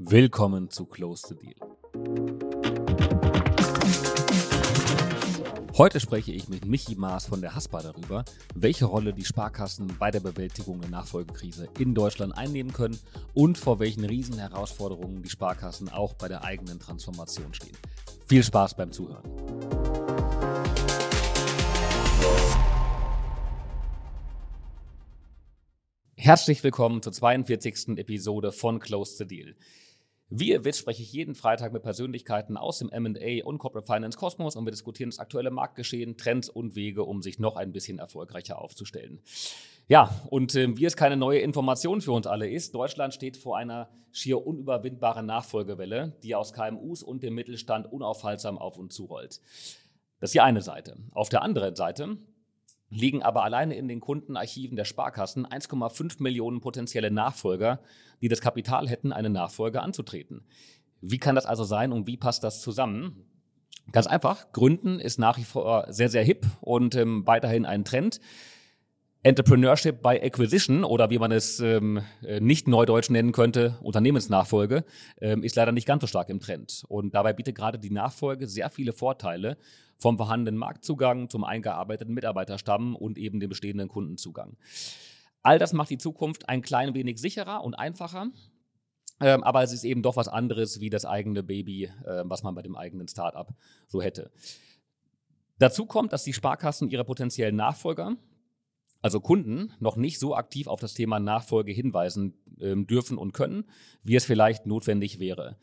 Willkommen zu Close the Deal. Heute spreche ich mit Michi Maas von der Haspa darüber, welche Rolle die Sparkassen bei der Bewältigung der Nachfolgekrise in Deutschland einnehmen können und vor welchen Riesenherausforderungen die Sparkassen auch bei der eigenen Transformation stehen. Viel Spaß beim Zuhören. Herzlich willkommen zur 42. Episode von Close the Deal. Wie ihr wisst, spreche ich jeden Freitag mit Persönlichkeiten aus dem MA und Corporate Finance Kosmos und wir diskutieren das aktuelle Marktgeschehen, Trends und Wege, um sich noch ein bisschen erfolgreicher aufzustellen. Ja, und äh, wie es keine neue Information für uns alle ist, Deutschland steht vor einer schier unüberwindbaren Nachfolgewelle, die aus KMUs und dem Mittelstand unaufhaltsam auf uns zurollt. Das ist die eine Seite. Auf der anderen Seite liegen aber alleine in den Kundenarchiven der Sparkassen 1,5 Millionen potenzielle Nachfolger, die das Kapital hätten, eine Nachfolge anzutreten. Wie kann das also sein und wie passt das zusammen? Ganz einfach, Gründen ist nach wie vor sehr, sehr hip und ähm, weiterhin ein Trend. Entrepreneurship by Acquisition oder wie man es ähm, äh, nicht neudeutsch nennen könnte, Unternehmensnachfolge, ähm, ist leider nicht ganz so stark im Trend. Und dabei bietet gerade die Nachfolge sehr viele Vorteile vom vorhandenen Marktzugang zum eingearbeiteten Mitarbeiterstamm und eben dem bestehenden Kundenzugang. All das macht die Zukunft ein klein wenig sicherer und einfacher. Ähm, aber es ist eben doch was anderes wie das eigene Baby, äh, was man bei dem eigenen Startup so hätte. Dazu kommt, dass die Sparkassen ihre potenziellen Nachfolger, also Kunden, noch nicht so aktiv auf das Thema Nachfolge hinweisen äh, dürfen und können, wie es vielleicht notwendig wäre.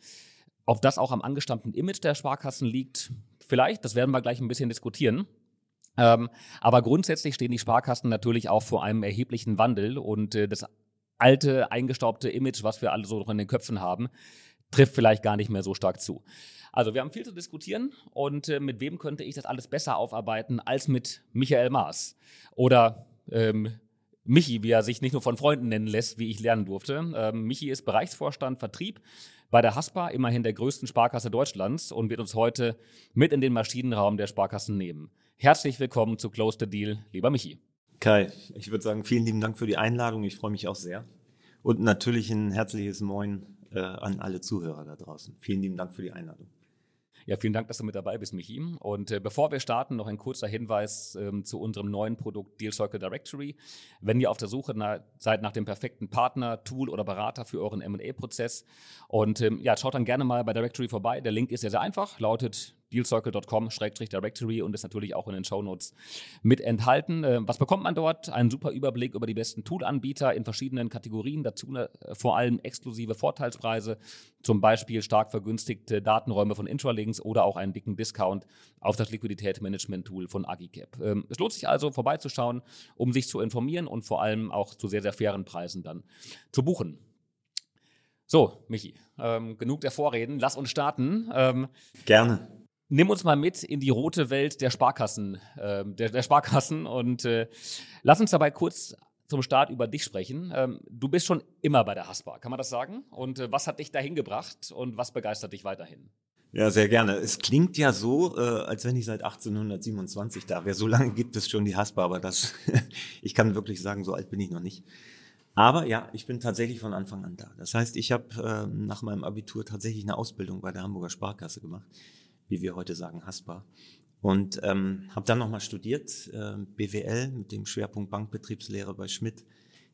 Ob das auch am angestammten Image der Sparkassen liegt, vielleicht, das werden wir gleich ein bisschen diskutieren. Ähm, aber grundsätzlich stehen die Sparkassen natürlich auch vor einem erheblichen Wandel und äh, das alte, eingestaubte Image, was wir alle so noch in den Köpfen haben, trifft vielleicht gar nicht mehr so stark zu. Also wir haben viel zu diskutieren und äh, mit wem könnte ich das alles besser aufarbeiten als mit Michael Maas oder ähm, Michi, wie er sich nicht nur von Freunden nennen lässt, wie ich lernen durfte. Ähm, Michi ist Bereichsvorstand Vertrieb bei der Haspa, immerhin der größten Sparkasse Deutschlands und wird uns heute mit in den Maschinenraum der Sparkassen nehmen. Herzlich willkommen zu Close the Deal, lieber Michi. Kai, ich würde sagen, vielen lieben Dank für die Einladung. Ich freue mich auch sehr. Und natürlich ein herzliches Moin äh, an alle Zuhörer da draußen. Vielen lieben Dank für die Einladung. Ja, vielen Dank, dass du mit dabei bist, Michi. Und äh, bevor wir starten, noch ein kurzer Hinweis ähm, zu unserem neuen Produkt Deal Circle Directory. Wenn ihr auf der Suche na seid nach dem perfekten Partner, Tool oder Berater für euren M&A-Prozess und ähm, ja, schaut dann gerne mal bei Directory vorbei. Der Link ist sehr, sehr einfach, lautet dealcircle.com-directory und ist natürlich auch in den Shownotes mit enthalten. Äh, was bekommt man dort? Einen super Überblick über die besten Tool-Anbieter in verschiedenen Kategorien, dazu äh, vor allem exklusive Vorteilspreise, zum Beispiel stark vergünstigte Datenräume von Intralinks oder auch einen dicken Discount auf das Liquiditätsmanagement-Tool von Agicap. Ähm, es lohnt sich also vorbeizuschauen, um sich zu informieren und vor allem auch zu sehr, sehr fairen Preisen dann zu buchen. So, Michi, ähm, genug der Vorreden, lass uns starten. Ähm, Gerne. Nimm uns mal mit in die rote Welt der Sparkassen, äh, der, der, Sparkassen und äh, lass uns dabei kurz zum Start über dich sprechen. Ähm, du bist schon immer bei der Haspa, kann man das sagen? Und äh, was hat dich dahin gebracht und was begeistert dich weiterhin? Ja, sehr gerne. Es klingt ja so, äh, als wenn ich seit 1827 da wäre. So lange gibt es schon die Haspa, aber das, ich kann wirklich sagen, so alt bin ich noch nicht. Aber ja, ich bin tatsächlich von Anfang an da. Das heißt, ich habe äh, nach meinem Abitur tatsächlich eine Ausbildung bei der Hamburger Sparkasse gemacht wie wir heute sagen, Haspa. Und ähm, habe dann nochmal studiert, äh, BWL mit dem Schwerpunkt Bankbetriebslehre bei Schmidt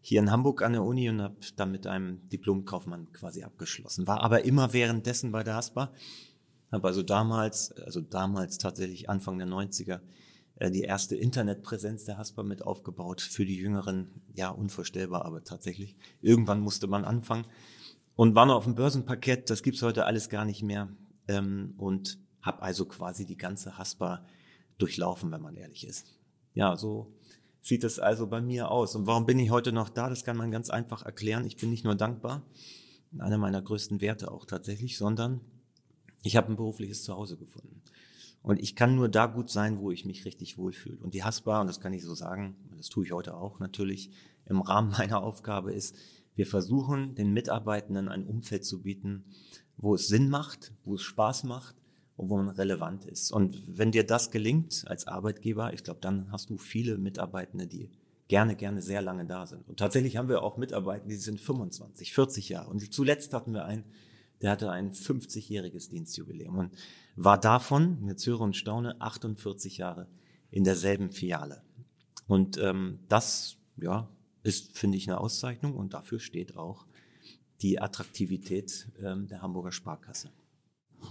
hier in Hamburg an der Uni und habe dann mit einem Diplomkaufmann quasi abgeschlossen. War aber immer währenddessen bei der Haspa. Habe also damals, also damals tatsächlich Anfang der 90er, äh, die erste Internetpräsenz der Haspa mit aufgebaut. Für die Jüngeren, ja, unvorstellbar, aber tatsächlich. Irgendwann musste man anfangen. Und war noch auf dem Börsenparkett, das gibt's heute alles gar nicht mehr. Ähm, und habe also quasi die ganze Haspa durchlaufen, wenn man ehrlich ist. Ja, so sieht es also bei mir aus. Und warum bin ich heute noch da? Das kann man ganz einfach erklären. Ich bin nicht nur dankbar, einer meiner größten Werte auch tatsächlich, sondern ich habe ein berufliches Zuhause gefunden. Und ich kann nur da gut sein, wo ich mich richtig wohlfühle. Und die Haspa, und das kann ich so sagen, das tue ich heute auch natürlich, im Rahmen meiner Aufgabe ist, wir versuchen den Mitarbeitenden ein Umfeld zu bieten, wo es Sinn macht, wo es Spaß macht wo man relevant ist. Und wenn dir das gelingt als Arbeitgeber, ich glaube, dann hast du viele Mitarbeitende, die gerne, gerne sehr lange da sind. Und tatsächlich haben wir auch Mitarbeiter, die sind 25, 40 Jahre. Und zuletzt hatten wir einen, der hatte ein 50-jähriges Dienstjubiläum und war davon, jetzt höre und staune, 48 Jahre in derselben Filiale. Und ähm, das, ja, ist, finde ich, eine Auszeichnung und dafür steht auch die Attraktivität ähm, der Hamburger Sparkasse.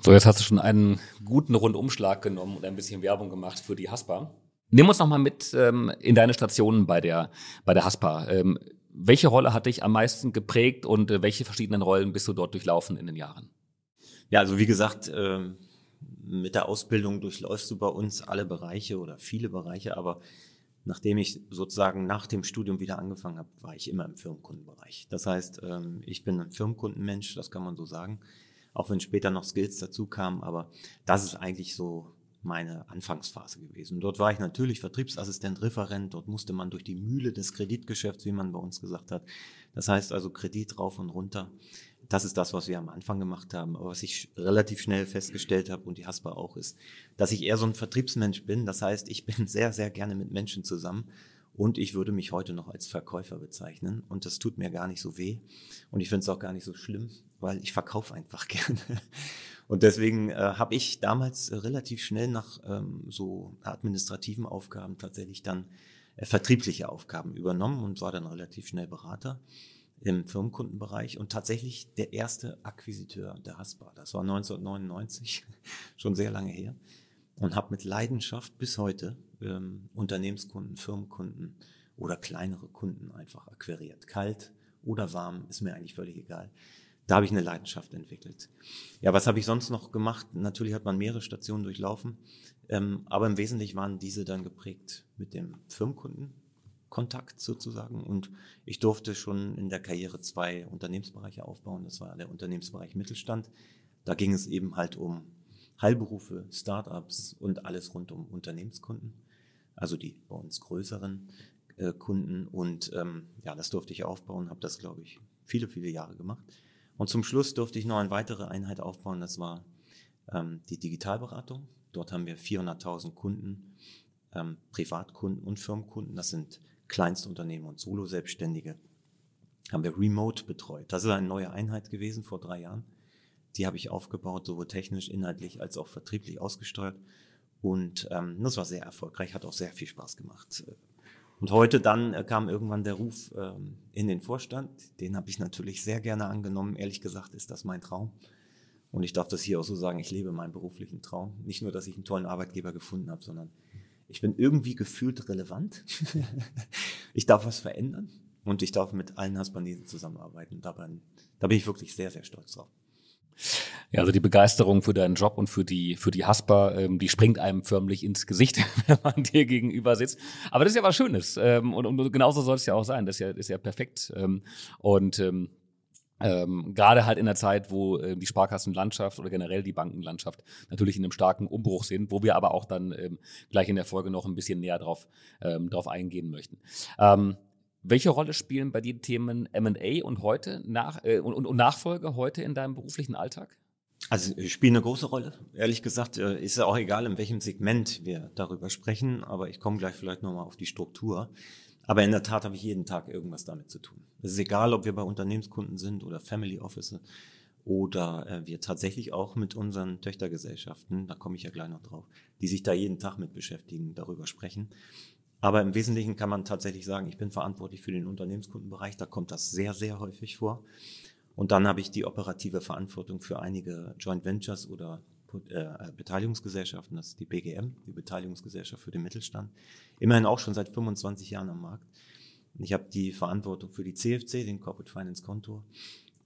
So, jetzt hast du schon einen guten Rundumschlag genommen und ein bisschen Werbung gemacht für die Haspa. Nimm uns nochmal mit ähm, in deine Stationen bei der, bei der Haspa. Ähm, welche Rolle hat dich am meisten geprägt und äh, welche verschiedenen Rollen bist du dort durchlaufen in den Jahren? Ja, also wie gesagt, äh, mit der Ausbildung durchläufst du bei uns alle Bereiche oder viele Bereiche, aber nachdem ich sozusagen nach dem Studium wieder angefangen habe, war ich immer im Firmenkundenbereich. Das heißt, ähm, ich bin ein Firmenkundenmensch, das kann man so sagen, auch wenn später noch Skills dazu kamen, aber das ist eigentlich so meine Anfangsphase gewesen. Dort war ich natürlich Vertriebsassistent, Referent, dort musste man durch die Mühle des Kreditgeschäfts, wie man bei uns gesagt hat. Das heißt also Kredit rauf und runter. Das ist das, was wir am Anfang gemacht haben. Aber was ich relativ schnell festgestellt habe und die Haspa auch ist, dass ich eher so ein Vertriebsmensch bin. Das heißt, ich bin sehr, sehr gerne mit Menschen zusammen und ich würde mich heute noch als Verkäufer bezeichnen. Und das tut mir gar nicht so weh. Und ich finde es auch gar nicht so schlimm, weil ich verkaufe einfach gerne. Und deswegen äh, habe ich damals relativ schnell nach ähm, so administrativen Aufgaben tatsächlich dann äh, vertriebliche Aufgaben übernommen und war dann relativ schnell Berater im Firmenkundenbereich und tatsächlich der erste Akquisiteur der Haspa. Das war 1999, schon sehr lange her. Und habe mit Leidenschaft bis heute ähm, Unternehmenskunden, Firmenkunden oder kleinere Kunden einfach akquiriert. Kalt oder warm, ist mir eigentlich völlig egal. Da habe ich eine Leidenschaft entwickelt. Ja, was habe ich sonst noch gemacht? Natürlich hat man mehrere Stationen durchlaufen, ähm, aber im Wesentlichen waren diese dann geprägt mit dem Firmenkunden, Kontakt sozusagen. Und ich durfte schon in der Karriere zwei Unternehmensbereiche aufbauen. Das war der Unternehmensbereich Mittelstand. Da ging es eben halt um Heilberufe, Startups und alles rund um Unternehmenskunden. Also die bei uns größeren äh, Kunden. Und ähm, ja, das durfte ich aufbauen, habe das, glaube ich, viele, viele Jahre gemacht. Und zum Schluss durfte ich noch eine weitere Einheit aufbauen. Das war ähm, die Digitalberatung. Dort haben wir 400.000 Kunden, ähm, Privatkunden und Firmenkunden. Das sind Kleinstunternehmen und Solo-Selbstständige haben wir remote betreut. Das ist eine neue Einheit gewesen vor drei Jahren. Die habe ich aufgebaut, sowohl technisch, inhaltlich als auch vertrieblich ausgesteuert. Und ähm, das war sehr erfolgreich, hat auch sehr viel Spaß gemacht. Und heute dann äh, kam irgendwann der Ruf ähm, in den Vorstand. Den habe ich natürlich sehr gerne angenommen. Ehrlich gesagt ist das mein Traum. Und ich darf das hier auch so sagen, ich lebe meinen beruflichen Traum. Nicht nur, dass ich einen tollen Arbeitgeber gefunden habe, sondern ich bin irgendwie gefühlt relevant. ich darf was verändern und ich darf mit allen Haspanesen zusammenarbeiten. Da bin, da bin ich wirklich sehr, sehr stolz drauf. Ja, also die Begeisterung für deinen Job und für die für die Haspa, ähm, die springt einem förmlich ins Gesicht, wenn man dir gegenüber sitzt. Aber das ist ja was Schönes ähm, und, und genauso soll es ja auch sein. Das ist ja, ist ja perfekt. Ähm, und ähm, ähm, gerade halt in der Zeit, wo äh, die Sparkassenlandschaft oder generell die Bankenlandschaft natürlich in einem starken Umbruch sind, wo wir aber auch dann ähm, gleich in der Folge noch ein bisschen näher drauf, ähm, drauf eingehen möchten. Ähm, welche Rolle spielen bei dir Themen M&A und heute nach, äh, und, und Nachfolge heute in deinem beruflichen Alltag? Also spielen eine große Rolle. Ehrlich gesagt äh, ist ja auch egal, in welchem Segment wir darüber sprechen, aber ich komme gleich vielleicht nochmal auf die Struktur. Aber in der Tat habe ich jeden Tag irgendwas damit zu tun. Es ist egal, ob wir bei Unternehmenskunden sind oder Family Office oder äh, wir tatsächlich auch mit unseren Töchtergesellschaften, da komme ich ja gleich noch drauf, die sich da jeden Tag mit beschäftigen, darüber sprechen. Aber im Wesentlichen kann man tatsächlich sagen, ich bin verantwortlich für den Unternehmenskundenbereich, da kommt das sehr, sehr häufig vor. Und dann habe ich die operative Verantwortung für einige Joint Ventures oder äh, Beteiligungsgesellschaften, das ist die BGM, die Beteiligungsgesellschaft für den Mittelstand. Immerhin auch schon seit 25 Jahren am Markt. Ich habe die Verantwortung für die CFC, den Corporate Finance Kontor.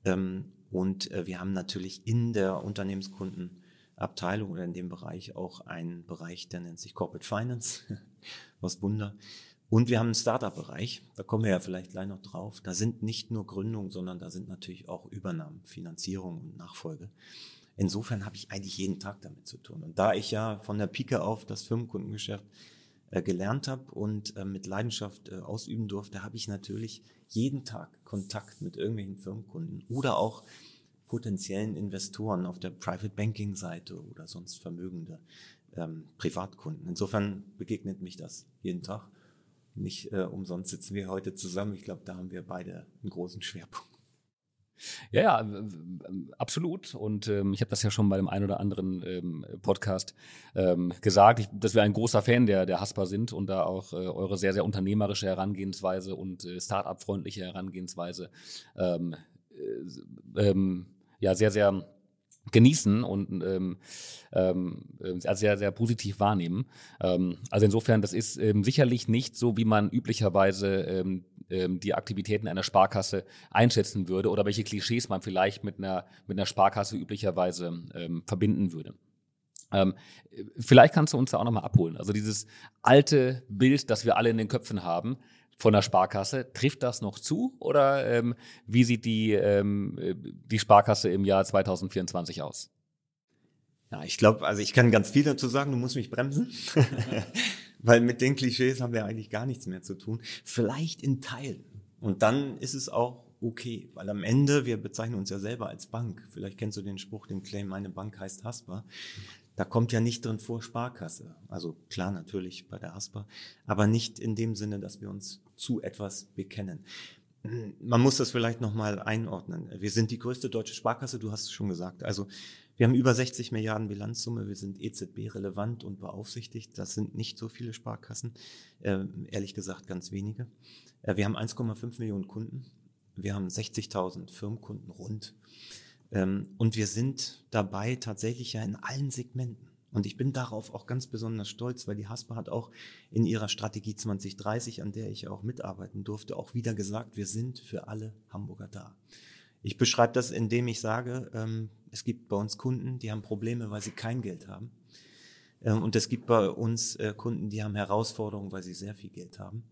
Ähm, und äh, wir haben natürlich in der Unternehmenskundenabteilung oder in dem Bereich auch einen Bereich, der nennt sich Corporate Finance. Was Wunder. Und wir haben einen Startup-Bereich, da kommen wir ja vielleicht gleich noch drauf. Da sind nicht nur Gründungen, sondern da sind natürlich auch Übernahmen, Finanzierung und Nachfolge. Insofern habe ich eigentlich jeden Tag damit zu tun. Und da ich ja von der Pike auf das Firmenkundengeschäft äh, gelernt habe und äh, mit Leidenschaft äh, ausüben durfte, habe ich natürlich jeden Tag Kontakt mit irgendwelchen Firmenkunden oder auch potenziellen Investoren auf der Private Banking Seite oder sonst vermögende ähm, Privatkunden. Insofern begegnet mich das jeden Tag. Nicht äh, umsonst sitzen wir heute zusammen. Ich glaube, da haben wir beide einen großen Schwerpunkt. Ja, ja, absolut. Und ähm, ich habe das ja schon bei dem einen oder anderen ähm, Podcast ähm, gesagt, ich, dass wir ein großer Fan der, der Haspa sind und da auch äh, eure sehr, sehr unternehmerische Herangehensweise und äh, Start-up-freundliche Herangehensweise ähm, äh, ähm, ja sehr, sehr genießen und ähm, ähm, äh, sehr, sehr positiv wahrnehmen. Ähm, also insofern, das ist ähm, sicherlich nicht so, wie man üblicherweise ähm, ähm, die Aktivitäten einer Sparkasse einschätzen würde oder welche Klischees man vielleicht mit einer, mit einer Sparkasse üblicherweise ähm, verbinden würde. Ähm, vielleicht kannst du uns da auch nochmal abholen. Also dieses alte Bild, das wir alle in den Köpfen haben, von der Sparkasse. Trifft das noch zu oder ähm, wie sieht die, ähm, die Sparkasse im Jahr 2024 aus? Ja, ich glaube, also ich kann ganz viel dazu sagen, du musst mich bremsen, weil mit den Klischees haben wir eigentlich gar nichts mehr zu tun. Vielleicht in Teilen. Und dann ist es auch okay, weil am Ende, wir bezeichnen uns ja selber als Bank. Vielleicht kennst du den Spruch, den Claim, meine Bank heißt Haspa. Da kommt ja nicht drin vor Sparkasse. Also klar, natürlich bei der Haspa, aber nicht in dem Sinne, dass wir uns zu etwas bekennen. Man muss das vielleicht nochmal einordnen. Wir sind die größte deutsche Sparkasse, du hast es schon gesagt. Also wir haben über 60 Milliarden Bilanzsumme, wir sind EZB relevant und beaufsichtigt. Das sind nicht so viele Sparkassen, äh, ehrlich gesagt ganz wenige. Äh, wir haben 1,5 Millionen Kunden, wir haben 60.000 Firmenkunden rund. Ähm, und wir sind dabei tatsächlich ja in allen Segmenten. Und ich bin darauf auch ganz besonders stolz, weil die Haspa hat auch in ihrer Strategie 2030, an der ich auch mitarbeiten durfte, auch wieder gesagt, wir sind für alle Hamburger da. Ich beschreibe das, indem ich sage, ähm, es gibt bei uns Kunden, die haben Probleme, weil sie kein Geld haben. Ähm, und es gibt bei uns äh, Kunden, die haben Herausforderungen, weil sie sehr viel Geld haben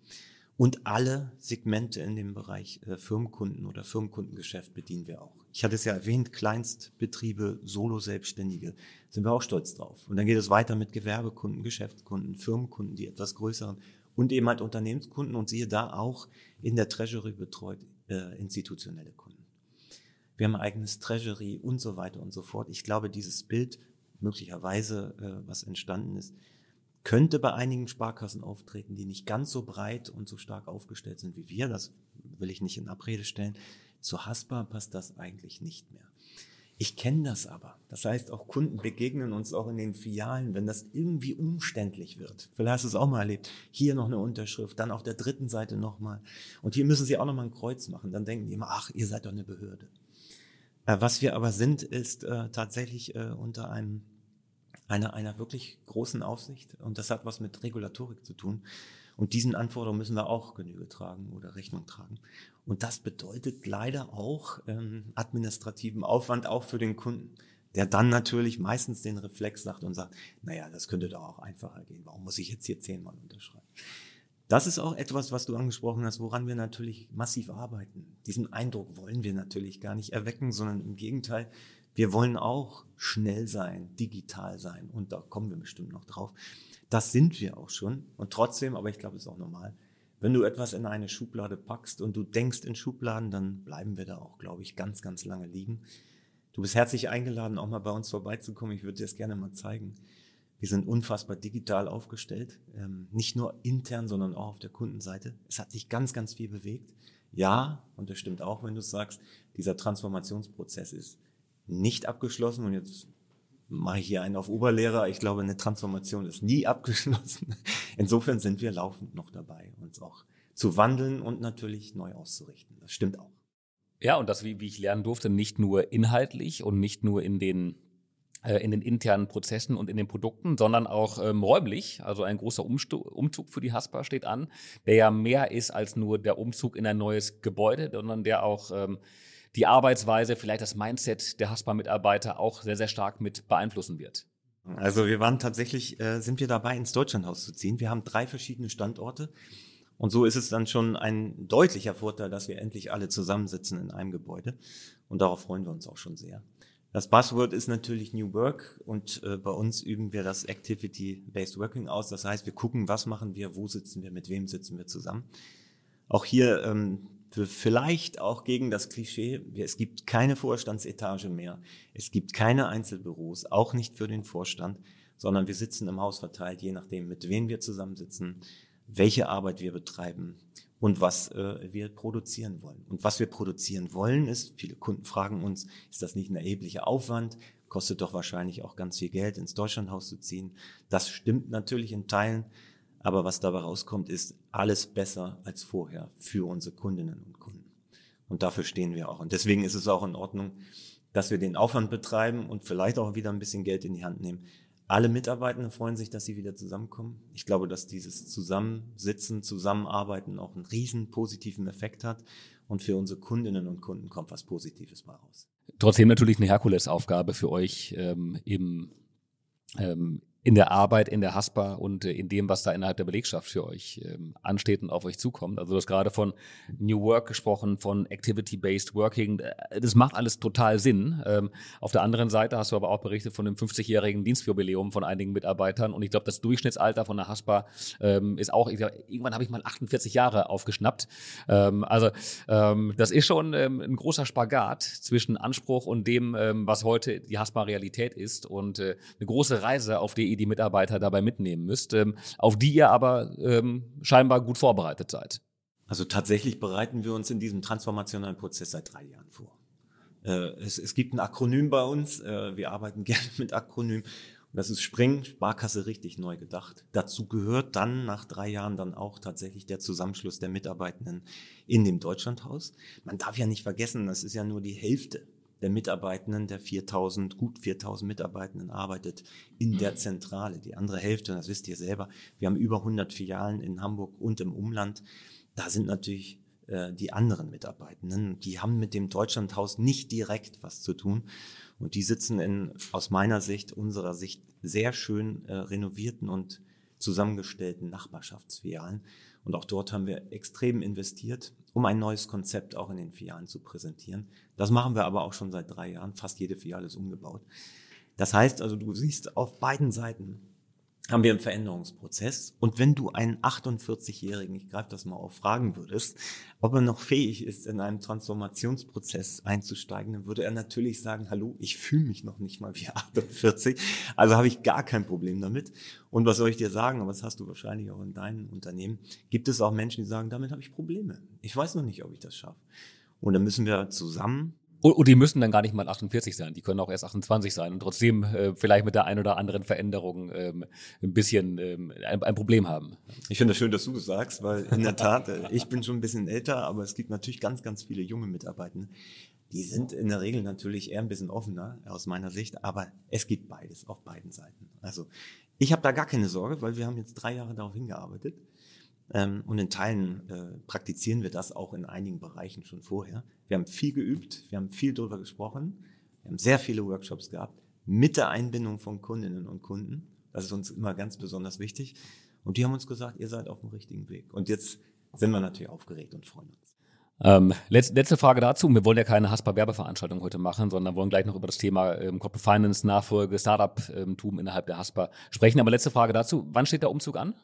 und alle Segmente in dem Bereich äh, Firmenkunden oder Firmenkundengeschäft bedienen wir auch. Ich hatte es ja erwähnt, Kleinstbetriebe, Solo-Selbstständige, sind wir auch stolz drauf. Und dann geht es weiter mit Gewerbekunden, Geschäftskunden, Firmenkunden, die etwas größeren und eben halt Unternehmenskunden und siehe da auch in der Treasury betreut äh, institutionelle Kunden. Wir haben ein eigenes Treasury und so weiter und so fort. Ich glaube, dieses Bild, möglicherweise, äh, was entstanden ist, könnte bei einigen Sparkassen auftreten, die nicht ganz so breit und so stark aufgestellt sind wie wir. Das will ich nicht in Abrede stellen. Zu Haspa passt das eigentlich nicht mehr. Ich kenne das aber. Das heißt, auch Kunden begegnen uns auch in den Filialen, wenn das irgendwie umständlich wird. Vielleicht hast du es auch mal erlebt. Hier noch eine Unterschrift, dann auf der dritten Seite nochmal. Und hier müssen sie auch nochmal ein Kreuz machen. Dann denken die immer, ach, ihr seid doch eine Behörde. Äh, was wir aber sind, ist äh, tatsächlich äh, unter einem einer, einer wirklich großen Aufsicht. Und das hat was mit Regulatorik zu tun. Und diesen Anforderungen müssen wir auch Genüge tragen oder Rechnung tragen. Und das bedeutet leider auch ähm, administrativen Aufwand auch für den Kunden, der dann natürlich meistens den Reflex sagt und sagt, naja, das könnte doch auch einfacher gehen. Warum muss ich jetzt hier zehnmal unterschreiben? Das ist auch etwas, was du angesprochen hast, woran wir natürlich massiv arbeiten. Diesen Eindruck wollen wir natürlich gar nicht erwecken, sondern im Gegenteil, wir wollen auch schnell sein, digital sein und da kommen wir bestimmt noch drauf. Das sind wir auch schon und trotzdem, aber ich glaube, es ist auch normal. Wenn du etwas in eine Schublade packst und du denkst in Schubladen, dann bleiben wir da auch, glaube ich, ganz, ganz lange liegen. Du bist herzlich eingeladen, auch mal bei uns vorbeizukommen. Ich würde dir das gerne mal zeigen. Wir sind unfassbar digital aufgestellt, ähm, nicht nur intern, sondern auch auf der Kundenseite. Es hat sich ganz, ganz viel bewegt. Ja, und das stimmt auch, wenn du sagst, dieser Transformationsprozess ist nicht abgeschlossen und jetzt mache ich hier einen auf Oberlehrer. Ich glaube, eine Transformation ist nie abgeschlossen. Insofern sind wir laufend noch dabei, uns auch zu wandeln und natürlich neu auszurichten. Das stimmt auch. Ja, und das, wie, wie ich lernen durfte, nicht nur inhaltlich und nicht nur in den äh, in den internen Prozessen und in den Produkten, sondern auch ähm, räumlich. Also ein großer Umstu Umzug für die Haspa steht an, der ja mehr ist als nur der Umzug in ein neues Gebäude, sondern der auch ähm, die Arbeitsweise, vielleicht das Mindset der Haspa-Mitarbeiter auch sehr, sehr stark mit beeinflussen wird? Also wir waren tatsächlich, äh, sind wir dabei, ins Deutschlandhaus zu ziehen. Wir haben drei verschiedene Standorte. Und so ist es dann schon ein deutlicher Vorteil, dass wir endlich alle zusammensitzen in einem Gebäude. Und darauf freuen wir uns auch schon sehr. Das Buzzword ist natürlich New Work und äh, bei uns üben wir das Activity-Based Working aus. Das heißt, wir gucken, was machen wir, wo sitzen wir, mit wem sitzen wir zusammen. Auch hier ähm, vielleicht auch gegen das Klischee, es gibt keine Vorstandsetage mehr, es gibt keine Einzelbüros, auch nicht für den Vorstand, sondern wir sitzen im Haus verteilt, je nachdem, mit wem wir zusammensitzen, welche Arbeit wir betreiben und was äh, wir produzieren wollen. Und was wir produzieren wollen ist, viele Kunden fragen uns, ist das nicht ein erheblicher Aufwand? Kostet doch wahrscheinlich auch ganz viel Geld, ins Deutschlandhaus zu ziehen. Das stimmt natürlich in Teilen, aber was dabei rauskommt, ist alles besser als vorher für unsere Kundinnen und Kunden. Und dafür stehen wir auch. Und deswegen ist es auch in Ordnung, dass wir den Aufwand betreiben und vielleicht auch wieder ein bisschen Geld in die Hand nehmen, alle Mitarbeitenden freuen sich, dass sie wieder zusammenkommen. Ich glaube, dass dieses Zusammensitzen, Zusammenarbeiten auch einen riesen positiven Effekt hat. Und für unsere Kundinnen und Kunden kommt was Positives bei raus. Trotzdem natürlich eine Herkulesaufgabe für euch ähm, im, ähm, in der Arbeit, in der Haspa und äh, in dem, was da innerhalb der Belegschaft für euch ähm, ansteht und auf euch zukommt. Also du hast gerade von New Work gesprochen, von Activity-Based Working. Äh, das macht alles total Sinn. Ähm, auf der anderen Seite hast du aber auch berichtet von dem 50-jährigen Dienstjubiläum von einigen Mitarbeitern. Und ich glaube, das Durchschnittsalter von der Haspa ähm, ist auch, glaub, irgendwann habe ich mal 48 Jahre aufgeschnappt. Ähm, also ähm, das ist schon ähm, ein großer Spagat zwischen Anspruch und dem, was heute die Haspa Realität ist. Und äh, eine große Reise, auf die ihr die Mitarbeiter dabei mitnehmen müsst, ähm, auf die ihr aber ähm, scheinbar gut vorbereitet seid. Also tatsächlich bereiten wir uns in diesem transformationalen Prozess seit drei Jahren vor. Äh, es, es, gibt ein Akronym bei uns, äh, wir arbeiten gerne mit Akronym. Das ist Spring, Sparkasse richtig neu gedacht. Dazu gehört dann nach drei Jahren dann auch tatsächlich der Zusammenschluss der Mitarbeitenden in dem Deutschlandhaus. Man darf ja nicht vergessen, das ist ja nur die Hälfte der Mitarbeitenden, der 4000, gut 4000 Mitarbeitenden arbeitet in der Zentrale. Die andere Hälfte, das wisst ihr selber, wir haben über 100 Filialen in Hamburg und im Umland. Da sind natürlich äh, die anderen Mitarbeitenden, die haben mit dem Deutschlandhaus nicht direkt was zu tun. Und die sitzen in, aus meiner Sicht, unserer Sicht, sehr schön äh, renovierten und zusammengestellten Nachbarschaftsfilialen. Und auch dort haben wir extrem investiert, um ein neues Konzept auch in den Filialen zu präsentieren. Das machen wir aber auch schon seit drei Jahren. Fast jede Filiale ist umgebaut. Das heißt also, du siehst auf beiden Seiten haben wir einen Veränderungsprozess. Und wenn du einen 48-Jährigen, ich greife das mal auf, fragen würdest, ob er noch fähig ist, in einen Transformationsprozess einzusteigen, dann würde er natürlich sagen, hallo, ich fühle mich noch nicht mal wie 48, also habe ich gar kein Problem damit. Und was soll ich dir sagen, aber das hast du wahrscheinlich auch in deinem Unternehmen, gibt es auch Menschen, die sagen, damit habe ich Probleme. Ich weiß noch nicht, ob ich das schaffe. Und dann müssen wir zusammen und, und die müssen dann gar nicht mal 48 sein, die können auch erst 28 sein und trotzdem äh, vielleicht mit der ein oder anderen Veränderung ähm, ein bisschen ähm, ein, ein Problem haben. Ich finde es schön, dass du das sagst, weil in der Tat, äh, ich bin schon ein bisschen älter, aber es gibt natürlich ganz, ganz viele junge Mitarbeiter. Die sind in der Regel natürlich eher ein bisschen offener aus meiner Sicht, aber es gibt beides auf beiden Seiten. Also ich habe da gar keine Sorge, weil wir haben jetzt drei Jahre darauf hingearbeitet. Ähm, und in Teilen äh, praktizieren wir das auch in einigen Bereichen schon vorher. Wir haben viel geübt, wir haben viel darüber gesprochen, wir haben sehr viele Workshops gehabt mit der Einbindung von Kundinnen und Kunden. Das ist uns immer ganz besonders wichtig. Und die haben uns gesagt, ihr seid auf dem richtigen Weg. Und jetzt sind wir natürlich aufgeregt und freuen uns. Ähm, letzte, letzte Frage dazu. Wir wollen ja keine Haspa-Werbeveranstaltung heute machen, sondern wollen gleich noch über das Thema ähm, Corporate Finance, Nachfolge, Startup-Tum innerhalb der Haspa sprechen. Aber letzte Frage dazu. Wann steht der Umzug an?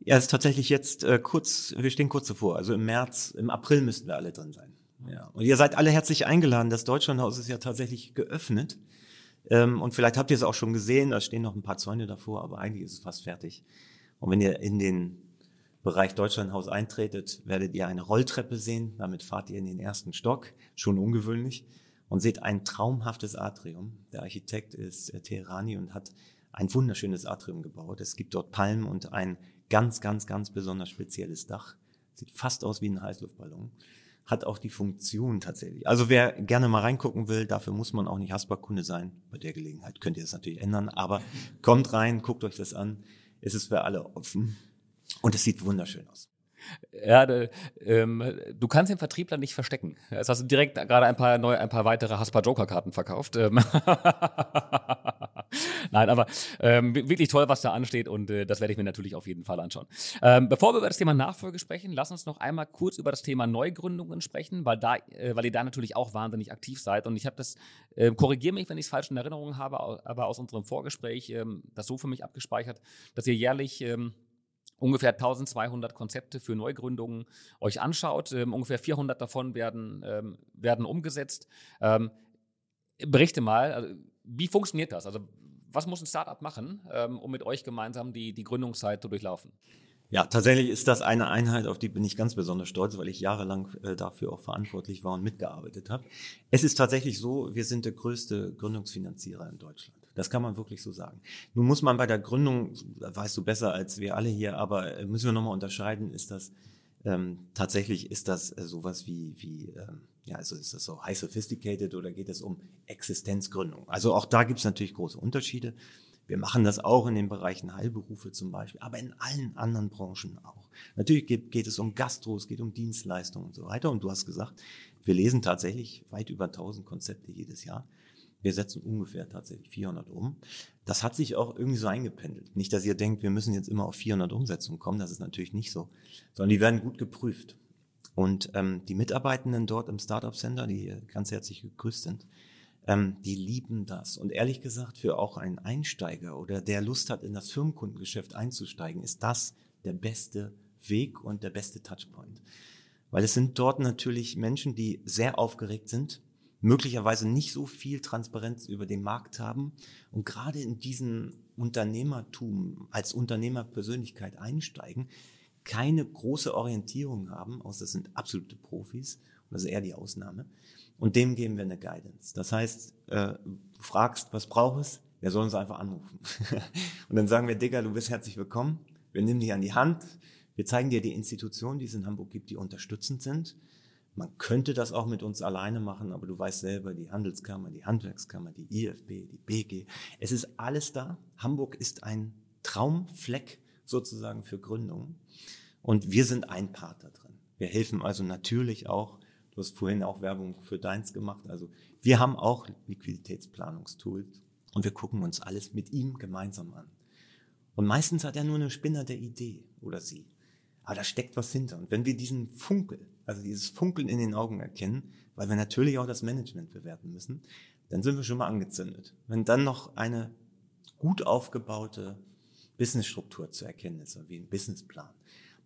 Ja, es ist tatsächlich jetzt äh, kurz, wir stehen kurz davor. Also im März, im April müssten wir alle drin sein. Ja. Und ihr seid alle herzlich eingeladen. Das Deutschlandhaus ist ja tatsächlich geöffnet. Ähm, und vielleicht habt ihr es auch schon gesehen, da stehen noch ein paar Zäune davor, aber eigentlich ist es fast fertig. Und wenn ihr in den Bereich Deutschlandhaus eintretet, werdet ihr eine Rolltreppe sehen. Damit fahrt ihr in den ersten Stock, schon ungewöhnlich, und seht ein traumhaftes Atrium. Der Architekt ist äh, Teherani und hat ein wunderschönes Atrium gebaut. Es gibt dort Palmen und ein ganz, ganz, ganz besonders spezielles Dach. Sieht fast aus wie ein Heißluftballon. Hat auch die Funktion tatsächlich. Also wer gerne mal reingucken will, dafür muss man auch nicht Haspa-Kunde sein. Bei der Gelegenheit könnt ihr das natürlich ändern. Aber kommt rein, guckt euch das an. Es ist für alle offen. Und es sieht wunderschön aus. Ja, de, ähm, du kannst den Vertriebler nicht verstecken. Jetzt hast du direkt gerade ein paar neue, ein paar weitere Haspa Joker Karten verkauft. Ähm Nein, aber ähm, wirklich toll, was da ansteht und äh, das werde ich mir natürlich auf jeden Fall anschauen. Ähm, bevor wir über das Thema Nachfolge sprechen, lass uns noch einmal kurz über das Thema Neugründungen sprechen, weil da, äh, weil ihr da natürlich auch wahnsinnig aktiv seid und ich habe das, äh, korrigiere mich, wenn ich es falsch in Erinnerung habe, aber aus unserem Vorgespräch ähm, das so für mich abgespeichert, dass ihr jährlich ähm, ungefähr 1200 Konzepte für Neugründungen euch anschaut. Ähm, ungefähr 400 davon werden, ähm, werden umgesetzt. Ähm, berichte mal, also, wie funktioniert das? Also was muss ein Startup machen, ähm, um mit euch gemeinsam die, die Gründungszeit zu durchlaufen? Ja, tatsächlich ist das eine Einheit, auf die bin ich ganz besonders stolz, weil ich jahrelang äh, dafür auch verantwortlich war und mitgearbeitet habe. Es ist tatsächlich so, wir sind der größte Gründungsfinanzierer in Deutschland. Das kann man wirklich so sagen. Nun muss man bei der Gründung, weißt du besser als wir alle hier, aber äh, müssen wir nochmal unterscheiden, ist das ähm, tatsächlich ist das äh, sowas wie, wie ähm, ja, also ist das so high sophisticated oder geht es um Existenzgründung? Also auch da gibt es natürlich große Unterschiede. Wir machen das auch in den Bereichen Heilberufe zum Beispiel, aber in allen anderen Branchen auch. Natürlich geht, geht es um Gastro, es geht um Dienstleistungen und so weiter. Und du hast gesagt, wir lesen tatsächlich weit über 1000 Konzepte jedes Jahr. Wir setzen ungefähr tatsächlich 400 um. Das hat sich auch irgendwie so eingependelt. Nicht, dass ihr denkt, wir müssen jetzt immer auf 400 Umsetzungen kommen. Das ist natürlich nicht so, sondern die werden gut geprüft. Und ähm, die Mitarbeitenden dort im Startup Center, die ganz herzlich gegrüßt sind, ähm, die lieben das. Und ehrlich gesagt, für auch einen Einsteiger oder der Lust hat, in das Firmenkundengeschäft einzusteigen, ist das der beste Weg und der beste Touchpoint. Weil es sind dort natürlich Menschen, die sehr aufgeregt sind, möglicherweise nicht so viel Transparenz über den Markt haben und gerade in diesen Unternehmertum als Unternehmerpersönlichkeit einsteigen, keine große Orientierung haben, außer das sind absolute Profis, und das ist eher die Ausnahme, und dem geben wir eine Guidance. Das heißt, äh, du fragst, was braucht es? Wir sollen uns einfach anrufen. und dann sagen wir, Digga, du bist herzlich willkommen. Wir nehmen dich an die Hand. Wir zeigen dir die Institutionen, die es in Hamburg gibt, die unterstützend sind. Man könnte das auch mit uns alleine machen, aber du weißt selber, die Handelskammer, die Handwerkskammer, die IFB, die BG, es ist alles da. Hamburg ist ein Traumfleck sozusagen für Gründungen. Und wir sind ein Part da drin. Wir helfen also natürlich auch Du hast vorhin auch Werbung für deins gemacht. Also wir haben auch Liquiditätsplanungstools und wir gucken uns alles mit ihm gemeinsam an. Und meistens hat er nur eine spinnerte Idee oder sie. Aber da steckt was hinter. Und wenn wir diesen Funkel, also dieses Funkeln in den Augen erkennen, weil wir natürlich auch das Management bewerten müssen, dann sind wir schon mal angezündet. Wenn dann noch eine gut aufgebaute Businessstruktur zu erkennen ist, wie ein Businessplan,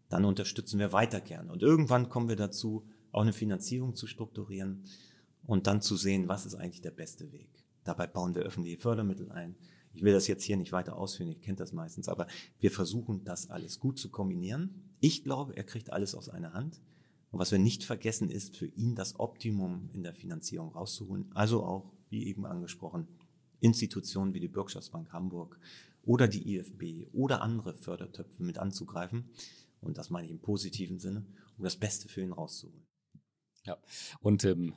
dann unterstützen wir weiter gerne. Und irgendwann kommen wir dazu, auch eine Finanzierung zu strukturieren und dann zu sehen, was ist eigentlich der beste Weg. Dabei bauen wir öffentliche Fördermittel ein. Ich will das jetzt hier nicht weiter ausführen, ich kenne das meistens, aber wir versuchen das alles gut zu kombinieren. Ich glaube, er kriegt alles aus einer Hand. Und was wir nicht vergessen, ist für ihn das Optimum in der Finanzierung rauszuholen. Also auch, wie eben angesprochen, Institutionen wie die Bürgschaftsbank Hamburg oder die IFB oder andere Fördertöpfe mit anzugreifen. Und das meine ich im positiven Sinne, um das Beste für ihn rauszuholen. Ja, und ähm,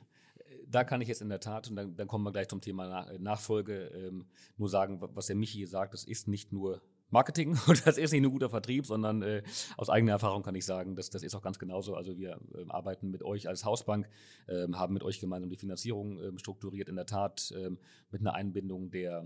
da kann ich jetzt in der Tat, und dann, dann kommen wir gleich zum Thema Nachfolge, ähm, nur sagen, was der Michi sagt, das ist nicht nur Marketing und das ist nicht nur guter Vertrieb, sondern äh, aus eigener Erfahrung kann ich sagen, dass das ist auch ganz genauso. Also wir äh, arbeiten mit euch als Hausbank, äh, haben mit euch gemeinsam die Finanzierung ähm, strukturiert, in der Tat ähm, mit einer Einbindung der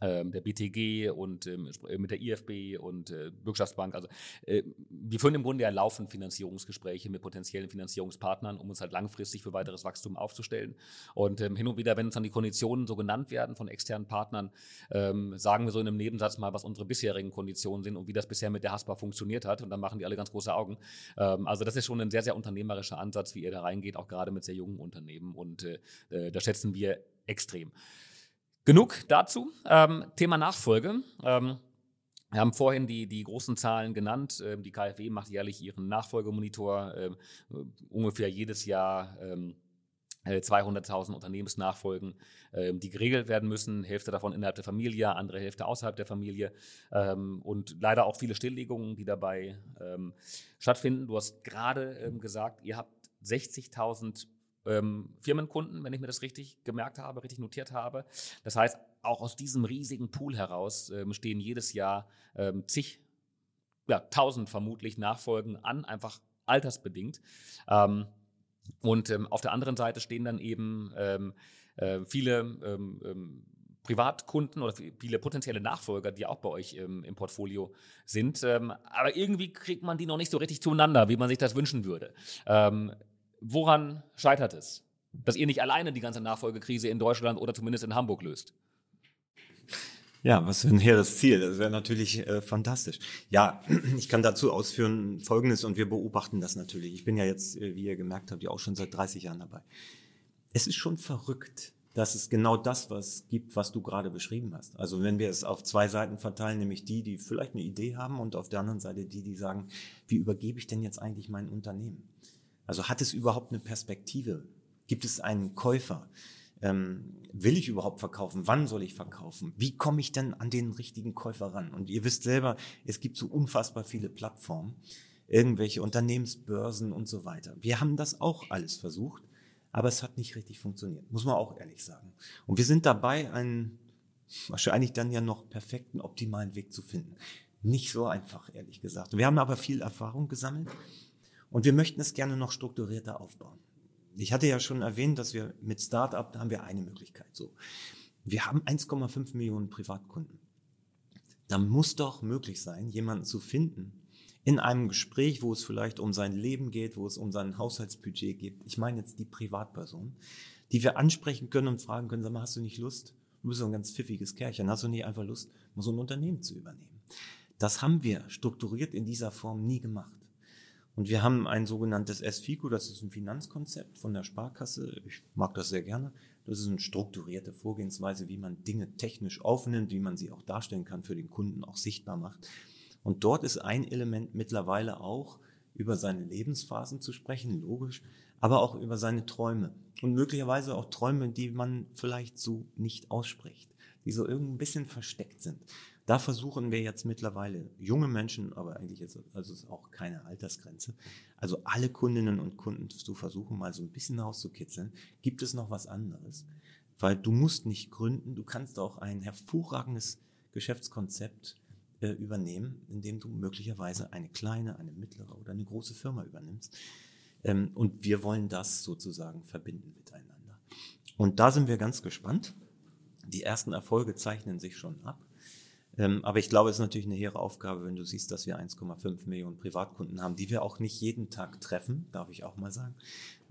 der BTG und ähm, äh, mit der IFB und äh, Bürgschaftsbank. Also äh, wir führen im Grunde ja laufend Finanzierungsgespräche mit potenziellen Finanzierungspartnern, um uns halt langfristig für weiteres Wachstum aufzustellen. Und ähm, hin und wieder, wenn uns dann die Konditionen so genannt werden von externen Partnern, ähm, sagen wir so in einem Nebensatz mal, was unsere bisherigen Konditionen sind und wie das bisher mit der Haspa funktioniert hat. Und dann machen die alle ganz große Augen. Ähm, also das ist schon ein sehr, sehr unternehmerischer Ansatz, wie ihr da reingeht, auch gerade mit sehr jungen Unternehmen. Und äh, äh da schätzen wir extrem. Genug dazu. Ähm, Thema Nachfolge. Ähm, wir haben vorhin die, die großen Zahlen genannt. Ähm, die KfW macht jährlich ihren Nachfolgemonitor. Ähm, ungefähr jedes Jahr 200.000 ähm, Unternehmensnachfolgen, ähm, die geregelt werden müssen. Hälfte davon innerhalb der Familie, andere Hälfte außerhalb der Familie. und leider auch viele Stilllegungen, die dabei stattfinden. Du hast gerade gesagt, ihr habt 60.000 ähm, Firmenkunden, wenn ich mir das richtig gemerkt habe, richtig notiert habe. Das heißt, auch aus diesem riesigen Pool heraus ähm, stehen jedes Jahr ähm, zig, ja, tausend vermutlich Nachfolgen an, einfach altersbedingt. Ähm, und ähm, auf der anderen Seite stehen dann eben ähm, äh, viele Privatkunden oder viele potenzielle Nachfolger, die auch bei euch im, im Portfolio sind. Ähm, aber irgendwie kriegt man die noch nicht so richtig zueinander, wie man sich das wünschen würde. Ähm, Woran scheitert es, dass ihr nicht alleine die ganze Nachfolgekrise in Deutschland oder zumindest in Hamburg löst? Ja, was für ein hehres Ziel. Das wäre natürlich äh, fantastisch. Ja, ich kann dazu ausführen Folgendes und wir beobachten das natürlich. Ich bin ja jetzt, äh, wie ihr gemerkt habt, ja auch schon seit 30 Jahren dabei. Es ist schon verrückt, dass es genau das was gibt, was du gerade beschrieben hast. Also wenn wir es auf zwei Seiten verteilen, nämlich die, die vielleicht eine Idee haben und auf der anderen Seite die, die sagen, wie übergebe ich denn jetzt eigentlich mein Unternehmen? Also hat es überhaupt eine Perspektive? Gibt es einen Käufer? Ähm, will ich überhaupt verkaufen? Wann soll ich verkaufen? Wie komme ich denn an den richtigen Käufer ran? Und ihr wisst selber, es gibt so unfassbar viele Plattformen, irgendwelche Unternehmensbörsen und so weiter. Wir haben das auch alles versucht aber es hat nicht richtig funktioniert, muss man auch ehrlich sagen. Und wir sind dabei, einen wahrscheinlich dann ja noch perfekten, optimalen Weg zu finden. Nicht so einfach, ehrlich gesagt. Wir haben aber viel Erfahrung gesammelt und wir möchten es gerne noch strukturierter aufbauen. Ich hatte ja schon erwähnt, dass wir mit Startup, da haben wir eine Möglichkeit. So, wir haben 1,5 Millionen Privatkunden. Da muss doch möglich sein, jemanden zu finden, in einem Gespräch, wo es vielleicht um sein Leben geht, wo es um sein Haushaltsbudget geht, ich meine jetzt die Privatperson, die wir ansprechen können und fragen können, sag mal, hast du nicht Lust? Du bist so ein ganz pfiffiges Kerlchen, hast du nicht einfach Lust, mal so ein Unternehmen zu übernehmen? Das haben wir strukturiert in dieser Form nie gemacht. Und wir haben ein sogenanntes SFICO, das ist ein Finanzkonzept von der Sparkasse. Ich mag das sehr gerne. Das ist eine strukturierte Vorgehensweise, wie man Dinge technisch aufnimmt, wie man sie auch darstellen kann, für den Kunden auch sichtbar macht. Und dort ist ein Element mittlerweile auch, über seine Lebensphasen zu sprechen, logisch, aber auch über seine Träume. Und möglicherweise auch Träume, die man vielleicht so nicht ausspricht, die so irgendwie ein bisschen versteckt sind. Da versuchen wir jetzt mittlerweile junge Menschen, aber eigentlich ist also ist auch keine Altersgrenze, also alle Kundinnen und Kunden zu versuchen, mal so ein bisschen rauszukitzeln. Gibt es noch was anderes? Weil du musst nicht gründen, du kannst auch ein hervorragendes Geschäftskonzept äh, übernehmen, indem du möglicherweise eine kleine, eine mittlere oder eine große Firma übernimmst. Ähm, und wir wollen das sozusagen verbinden miteinander. Und da sind wir ganz gespannt. Die ersten Erfolge zeichnen sich schon ab. Ähm, aber ich glaube, es ist natürlich eine hehre Aufgabe, wenn du siehst, dass wir 1,5 Millionen Privatkunden haben, die wir auch nicht jeden Tag treffen, darf ich auch mal sagen,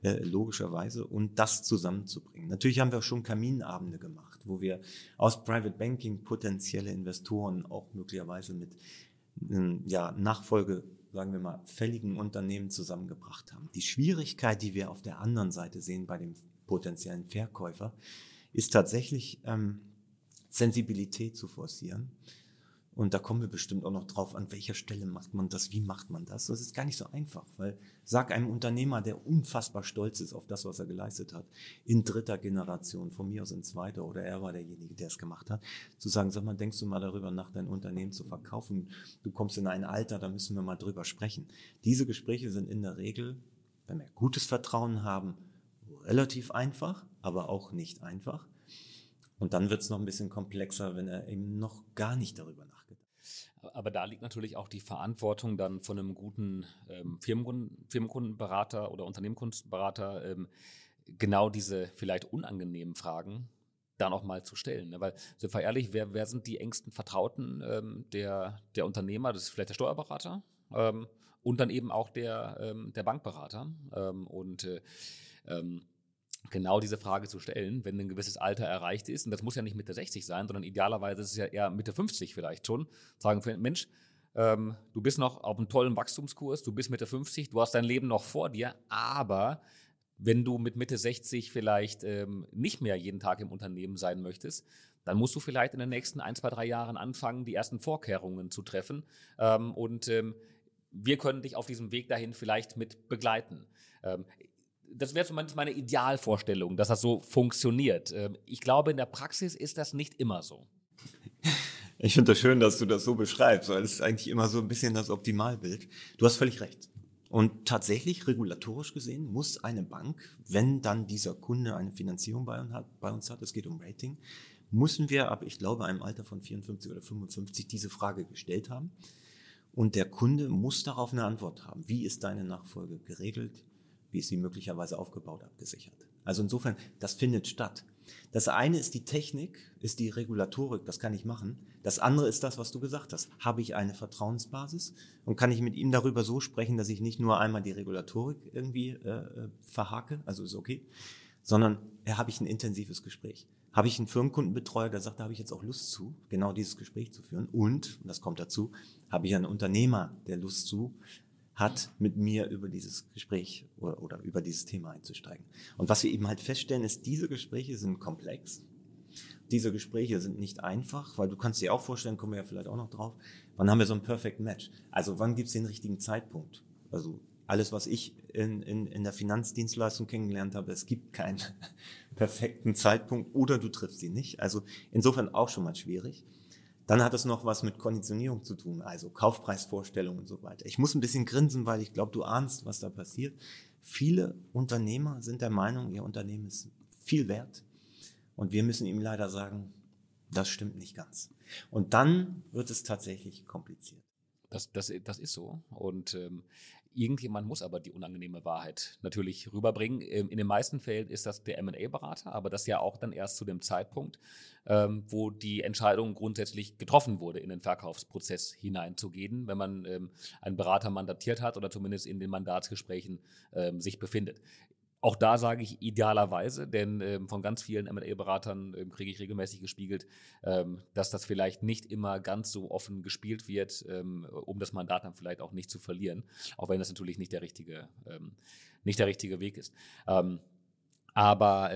äh, logischerweise, und das zusammenzubringen. Natürlich haben wir auch schon Kaminabende gemacht, wo wir aus Private Banking potenzielle Investoren auch möglicherweise mit ähm, ja, Nachfolge, sagen wir mal, fälligen Unternehmen zusammengebracht haben. Die Schwierigkeit, die wir auf der anderen Seite sehen bei dem potenziellen Verkäufer, ist tatsächlich ähm, Sensibilität zu forcieren. Und da kommen wir bestimmt auch noch drauf, an welcher Stelle macht man das, wie macht man das. Das ist gar nicht so einfach, weil sag einem Unternehmer, der unfassbar stolz ist auf das, was er geleistet hat, in dritter Generation, von mir aus in zweiter oder er war derjenige, der es gemacht hat, zu sagen, sag mal, denkst du mal darüber nach, dein Unternehmen zu verkaufen? Du kommst in ein Alter, da müssen wir mal drüber sprechen. Diese Gespräche sind in der Regel, wenn wir gutes Vertrauen haben, relativ einfach, aber auch nicht einfach. Und dann wird es noch ein bisschen komplexer, wenn er eben noch gar nicht darüber nachdenkt. Aber da liegt natürlich auch die Verantwortung dann von einem guten ähm, Firmenkunden, Firmenkundenberater oder Unternehmenskundenberater, ähm, genau diese vielleicht unangenehmen Fragen dann auch mal zu stellen. Ne? Weil, sind wir ehrlich, wer, wer sind die engsten Vertrauten ähm, der, der Unternehmer? Das ist vielleicht der Steuerberater ähm, und dann eben auch der, ähm, der Bankberater. Ähm, und äh, ähm, genau diese Frage zu stellen, wenn ein gewisses Alter erreicht ist. Und das muss ja nicht Mitte 60 sein, sondern idealerweise ist es ja eher Mitte 50 vielleicht schon. Sagen, Mensch, ähm, du bist noch auf einem tollen Wachstumskurs, du bist Mitte 50, du hast dein Leben noch vor dir, aber wenn du mit Mitte 60 vielleicht ähm, nicht mehr jeden Tag im Unternehmen sein möchtest, dann musst du vielleicht in den nächsten ein, zwei, drei Jahren anfangen, die ersten Vorkehrungen zu treffen. Ähm, und ähm, wir können dich auf diesem Weg dahin vielleicht mit begleiten. Das wäre zumindest meine Idealvorstellung, dass das so funktioniert. Ähm, ich glaube, in der Praxis ist das nicht immer so. Ich finde das schön, dass du das so beschreibst, weil es ist eigentlich immer so ein bisschen das Optimalbild. Du hast völlig recht. Und tatsächlich, regulatorisch gesehen, muss eine Bank, wenn dann dieser Kunde eine Finanzierung bei uns hat, bei uns hat es geht um Rating, müssen wir ab, ich glaube, einem Alter von 54 oder 55 diese Frage gestellt haben. Und der Kunde muss darauf eine Antwort haben. Wie ist deine Nachfolge geregelt? Wie ist sie möglicherweise aufgebaut, abgesichert. Also insofern, das findet statt. Das eine ist die Technik, ist die Regulatorik, das kann ich machen. Das andere ist das, was du gesagt hast. Habe ich eine Vertrauensbasis und kann ich mit ihm darüber so sprechen, dass ich nicht nur einmal die Regulatorik irgendwie äh, äh verhake, also ist okay, sondern äh, habe ich ein intensives Gespräch. Habe ich einen Firmenkundenbetreuer, der sagt, da habe ich jetzt auch Lust zu, genau dieses Gespräch zu führen. Und, und das kommt dazu, habe ich einen Unternehmer, der Lust zu, hat, mit mir über dieses Gespräch oder, oder über dieses Thema einzusteigen. Und was wir eben halt feststellen, ist, diese Gespräche sind komplex. Diese Gespräche sind nicht einfach, weil du kannst dir auch vorstellen, kommen wir ja vielleicht auch noch drauf, wann haben wir so ein Perfect Match? Also wann gibt es den richtigen Zeitpunkt? Also alles, was ich in, in, in der Finanzdienstleistung kennengelernt habe, es gibt keinen perfekten Zeitpunkt oder du triffst ihn nicht. Also insofern auch schon mal schwierig. Dann hat es noch was mit Konditionierung zu tun, also Kaufpreisvorstellungen und so weiter. Ich muss ein bisschen grinsen, weil ich glaube, du ahnst, was da passiert. Viele Unternehmer sind der Meinung, ihr Unternehmen ist viel wert. Und wir müssen ihm leider sagen, das stimmt nicht ganz. Und dann wird es tatsächlich kompliziert. Das, das, das ist so. Und ähm, Irgendjemand muss aber die unangenehme Wahrheit natürlich rüberbringen. Ähm, in den meisten Fällen ist das der MA-Berater, aber das ja auch dann erst zu dem Zeitpunkt, ähm, wo die Entscheidung grundsätzlich getroffen wurde, in den Verkaufsprozess hineinzugehen, wenn man ähm, einen Berater mandatiert hat oder zumindest in den Mandatsgesprächen sich befindet. Auch da sage ich idealerweise, denn ähm, von ganz vielen MA-Beratern ähm, kriege ich regelmäßig gespiegelt, ähm, dass das vielleicht nicht immer ganz so offen gespielt wird, ähm, um das Mandat dann vielleicht auch nicht zu verlieren, auch wenn das natürlich nicht der richtige, ähm, nicht der richtige Weg ist. Ähm, aber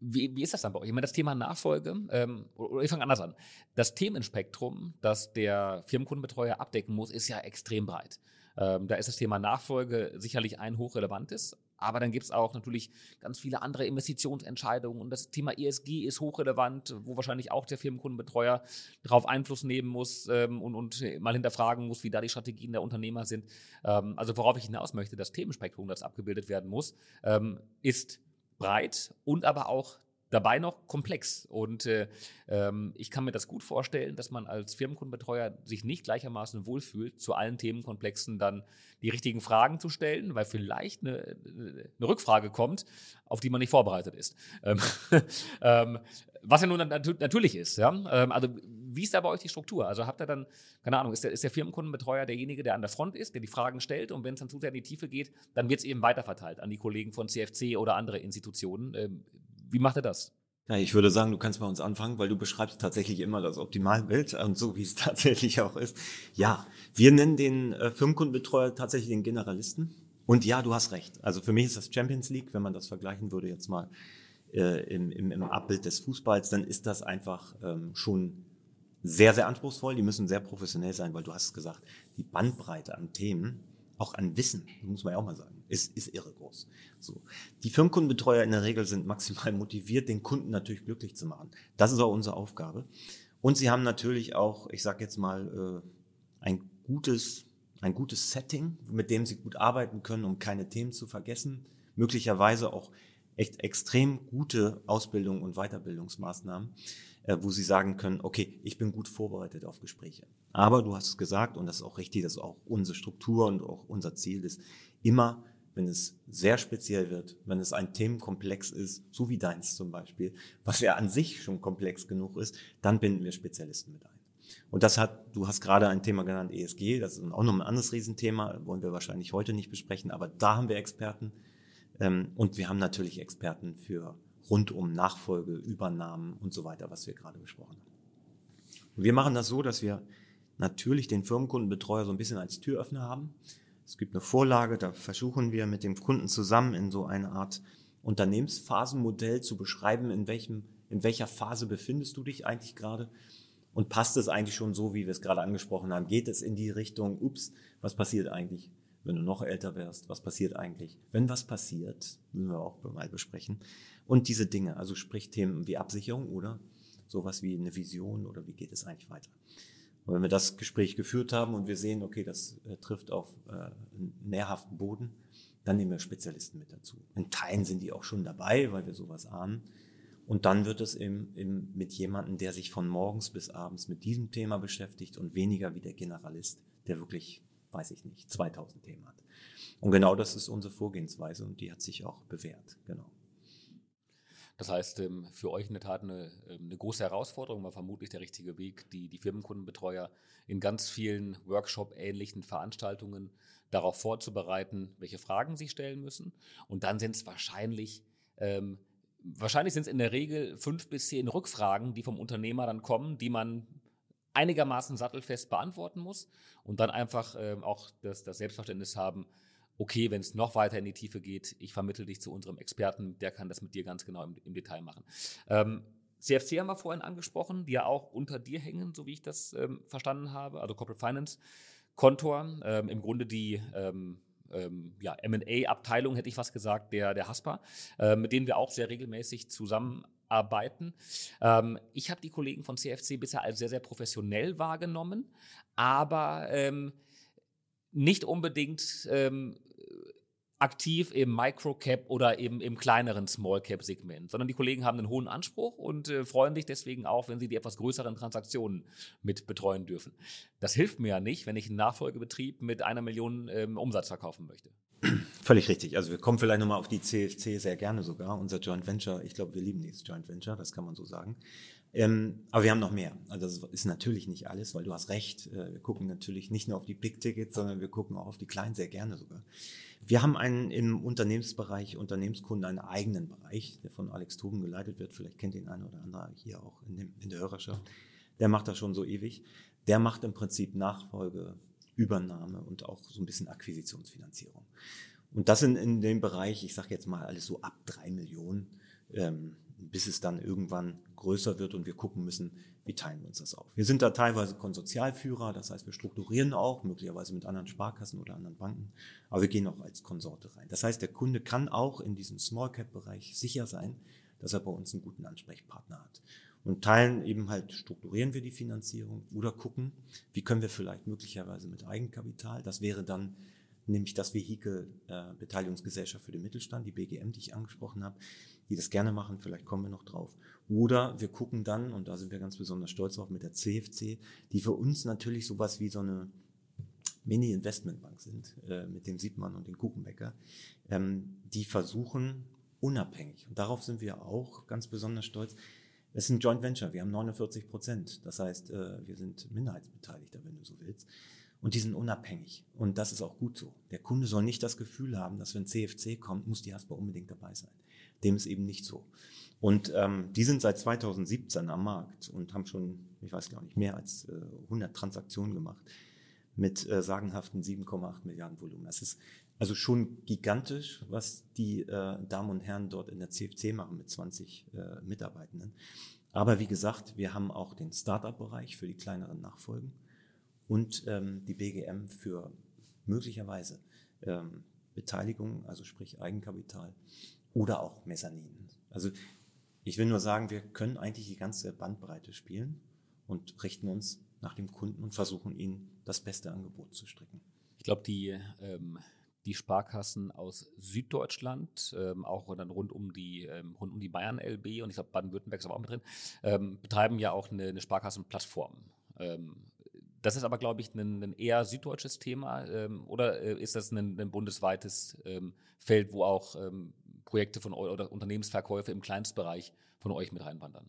wie, wie, ist das dann bei euch? Ich meine, das Thema Nachfolge, ähm, oder ich fange anders an. Das Themenspektrum, das der Firmenkundenbetreuer abdecken muss, ist ja extrem breit. Ähm, da ist das Thema Nachfolge sicherlich ein hochrelevantes, aber dann gibt es auch natürlich ganz viele andere Investitionsentscheidungen und das Thema ESG ist hochrelevant, wo wahrscheinlich auch der Firmenkundenbetreuer darauf Einfluss nehmen muss ähm, und, und, mal hinterfragen muss, wie da die Strategien der Unternehmer sind. Ähm, also worauf ich hinaus möchte, das Themenspektrum, das abgebildet werden muss, ähm, ist breit und aber auch dabei noch komplex. Und äh, ähm, ich kann mir das gut vorstellen, dass man als Firmenkundenbetreuer sich nicht gleichermaßen wohlfühlt, zu allen Themenkomplexen dann die richtigen Fragen zu stellen, weil vielleicht eine, eine Rückfrage kommt, auf die man nicht vorbereitet ist. Ähm, ähm, was ja nun nat natürlich ist. Ja? Ähm, also wie ist da bei euch die Struktur? Also habt ihr dann, keine Ahnung, ist der, ist der Firmenkundenbetreuer derjenige, der an der Front ist, der die Fragen stellt und wenn es dann zu sehr in die Tiefe geht, dann wird es eben weiterverteilt an die Kollegen von CFC oder andere Institutionen. Wie macht er das? Ja, ich würde sagen, du kannst bei uns anfangen, weil du beschreibst tatsächlich immer das Optimalbild und so wie es tatsächlich auch ist. Ja, wir nennen den äh, Firmenkundenbetreuer tatsächlich den Generalisten. Und ja, du hast recht. Also für mich ist das Champions League, wenn man das vergleichen würde jetzt mal äh, im, im, im Abbild des Fußballs, dann ist das einfach ähm, schon sehr, sehr anspruchsvoll. Die müssen sehr professionell sein, weil du hast gesagt, die Bandbreite an Themen auch an Wissen, muss man ja auch mal sagen, ist, ist irre groß. So. Die Firmenkundenbetreuer in der Regel sind maximal motiviert, den Kunden natürlich glücklich zu machen. Das ist auch unsere Aufgabe. Und sie haben natürlich auch, ich sage jetzt mal, äh, ein gutes, ein gutes Setting, mit dem sie gut arbeiten können, um keine Themen zu vergessen. Möglicherweise auch echt extrem gute Ausbildung und Weiterbildungsmaßnahmen, wo sie sagen können, okay, ich bin gut vorbereitet auf Gespräche. Aber du hast es gesagt, und das ist auch richtig, das ist auch unsere Struktur und auch unser Ziel ist, immer, wenn es sehr speziell wird, wenn es ein Themenkomplex ist, so wie deins zum Beispiel, was ja an sich schon komplex genug ist, dann binden wir Spezialisten mit ein. Und das hat, du hast gerade ein Thema genannt, ESG, das ist auch noch ein anderes Riesenthema, wollen wir wahrscheinlich heute nicht besprechen, aber da haben wir Experten. Ähm, und wir haben natürlich Experten für rund um Nachfolge, Übernahmen und so weiter, was wir gerade besprochen haben. wir machen das so, dass wir natürlich den Firmenkundenbetreuer so ein bisschen als Türöffner haben. Es gibt eine Vorlage, da versuchen wir mit dem Kunden zusammen in so eine Art Unternehmensphasenmodell zu beschreiben, in welchem, in welcher Phase befindest du dich eigentlich gerade und passt es eigentlich schon so, wie wir es gerade angesprochen haben? Geht es in die Richtung, ups, was passiert eigentlich, wenn du noch älter wärst? Was passiert eigentlich, wenn was passiert? Müssen wir auch mal besprechen. Und diese Dinge, also sprich Themen wie Absicherung oder sowas wie eine Vision oder wie geht es eigentlich weiter? Und wenn wir das Gespräch geführt haben und wir sehen, okay, das äh, trifft auf äh, einen nährhaften Boden, dann nehmen wir Spezialisten mit dazu. In Teilen sind die auch schon dabei, weil wir sowas ahnen. Und dann wird es eben, eben mit jemandem, der sich von morgens bis abends mit diesem Thema beschäftigt und weniger wie der Generalist, der wirklich, weiß ich nicht, 2000 Themen hat. Und genau das ist unsere Vorgehensweise und die hat sich auch bewährt. Genau. Das heißt, ähm, für euch in der Tat eine, ähm, eine große Herausforderung, war vermutlich der richtige Weg, die, die Firmenkundenbetreuer in ganz vielen Workshop-ähnlichen Veranstaltungen darauf vorzubereiten, welche Fragen sie stellen müssen. Und dann sind es wahrscheinlich, ähm, wahrscheinlich sind es in der Regel fünf bis zehn Rückfragen, die vom Unternehmer dann kommen, die man einigermaßen sattelfest beantworten muss und dann einfach ähm, auch das, das Selbstverständnis haben, okay, wenn es noch weiter in die Tiefe geht, ich vermittle dich zu unserem Experten, der kann das mit dir ganz genau im, im Detail machen. Ähm, CFC haben wir vorhin angesprochen, die ja auch unter dir hängen, so wie ich das ähm, verstanden habe, also Corporate Finance, Kontor, ähm, im Grunde die ähm, ähm, ja, M&A-Abteilung, hätte ich was gesagt, der, der Haspa, äh, mit denen wir auch sehr regelmäßig zusammenarbeiten. Ähm, ich habe die Kollegen von CFC bisher als sehr, sehr professionell wahrgenommen, aber ähm, nicht unbedingt ähm, aktiv im Microcap oder eben im kleineren Smallcap-Segment, sondern die Kollegen haben einen hohen Anspruch und äh, freuen sich deswegen auch, wenn sie die etwas größeren Transaktionen mit betreuen dürfen. Das hilft mir ja nicht, wenn ich einen Nachfolgebetrieb mit einer Million ähm, Umsatz verkaufen möchte. Völlig richtig. Also wir kommen vielleicht nochmal auf die CFC sehr gerne sogar. Unser Joint Venture, ich glaube, wir lieben dieses Joint Venture, das kann man so sagen. Ähm, aber wir haben noch mehr. Also das ist natürlich nicht alles, weil du hast recht. Äh, wir gucken natürlich nicht nur auf die Big Tickets, sondern wir gucken auch auf die kleinen sehr gerne sogar. Wir haben einen im Unternehmensbereich, Unternehmenskunden, einen eigenen Bereich, der von Alex Tuben geleitet wird. Vielleicht kennt ihn einer oder andere hier auch in, dem, in der Hörerschaft. Der macht das schon so ewig. Der macht im Prinzip Nachfolge, Übernahme und auch so ein bisschen Akquisitionsfinanzierung. Und das in, in dem Bereich, ich sage jetzt mal alles so ab drei Millionen. Ähm, bis es dann irgendwann größer wird und wir gucken müssen, wie teilen wir uns das auf. Wir sind da teilweise Konsortialführer, das heißt, wir strukturieren auch, möglicherweise mit anderen Sparkassen oder anderen Banken, aber wir gehen auch als Konsorte rein. Das heißt, der Kunde kann auch in diesem Small Cap Bereich sicher sein, dass er bei uns einen guten Ansprechpartner hat. Und teilen eben halt, strukturieren wir die Finanzierung oder gucken, wie können wir vielleicht möglicherweise mit Eigenkapital, das wäre dann nämlich das Vehikel äh, Beteiligungsgesellschaft für den Mittelstand, die BGM, die ich angesprochen habe, die das gerne machen, vielleicht kommen wir noch drauf. Oder wir gucken dann, und da sind wir ganz besonders stolz drauf, mit der CFC, die für uns natürlich sowas wie so eine Mini-Investmentbank sind, äh, mit dem Siebmann und dem Kuchenbäcker, ähm, die versuchen unabhängig, und darauf sind wir auch ganz besonders stolz, es ist ein Joint Venture, wir haben 49 Prozent, das heißt, äh, wir sind Minderheitsbeteiligter, wenn du so willst. Und die sind unabhängig. Und das ist auch gut so. Der Kunde soll nicht das Gefühl haben, dass wenn CFC kommt, muss die Haspa unbedingt dabei sein. Dem ist eben nicht so. Und ähm, die sind seit 2017 am Markt und haben schon, ich weiß gar nicht, mehr als äh, 100 Transaktionen gemacht mit äh, sagenhaften 7,8 Milliarden Volumen. Das ist also schon gigantisch, was die äh, Damen und Herren dort in der CFC machen mit 20 äh, Mitarbeitenden. Aber wie gesagt, wir haben auch den Startup-Bereich für die kleineren Nachfolgen und ähm, die BGM für möglicherweise ähm, Beteiligung, also sprich Eigenkapital oder auch Mezzanin. Also ich will nur sagen, wir können eigentlich die ganze Bandbreite spielen und richten uns nach dem Kunden und versuchen ihnen das beste Angebot zu stricken. Ich glaube, die ähm, die Sparkassen aus Süddeutschland, ähm, auch dann rund um die ähm, rund um die Bayern LB und ich glaube Baden-Württemberg ist aber auch mit drin, ähm, betreiben ja auch eine, eine Sparkassenplattform. Ähm, das ist aber, glaube ich, ein, ein eher süddeutsches Thema ähm, oder äh, ist das ein, ein bundesweites ähm, Feld, wo auch Projekte von oder Unternehmensverkäufe im Kleinstbereich von euch mit reinwandern?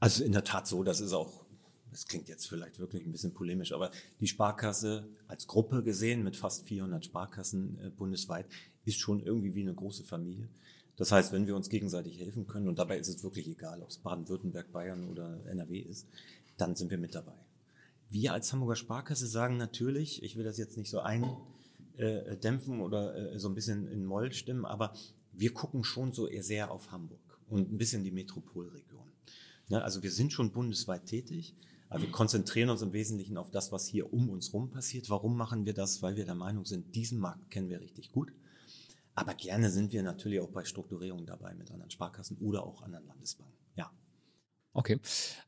Also in der Tat so, das ist auch, das klingt jetzt vielleicht wirklich ein bisschen polemisch, aber die Sparkasse als Gruppe gesehen mit fast 400 Sparkassen äh, bundesweit ist schon irgendwie wie eine große Familie. Das heißt, wenn wir uns gegenseitig helfen können, und dabei ist es wirklich egal, ob es Baden-Württemberg, Bayern oder NRW ist, dann sind wir mit dabei. Wir als Hamburger Sparkasse sagen natürlich, ich will das jetzt nicht so eindämpfen äh, oder äh, so ein bisschen in Moll stimmen, aber wir gucken schon so eher sehr auf Hamburg und ein bisschen die Metropolregion. Ne, also wir sind schon bundesweit tätig, aber wir konzentrieren uns im Wesentlichen auf das, was hier um uns rum passiert. Warum machen wir das? Weil wir der Meinung sind, diesen Markt kennen wir richtig gut. Aber gerne sind wir natürlich auch bei Strukturierungen dabei mit anderen Sparkassen oder auch anderen Landesbanken. Ja. Okay.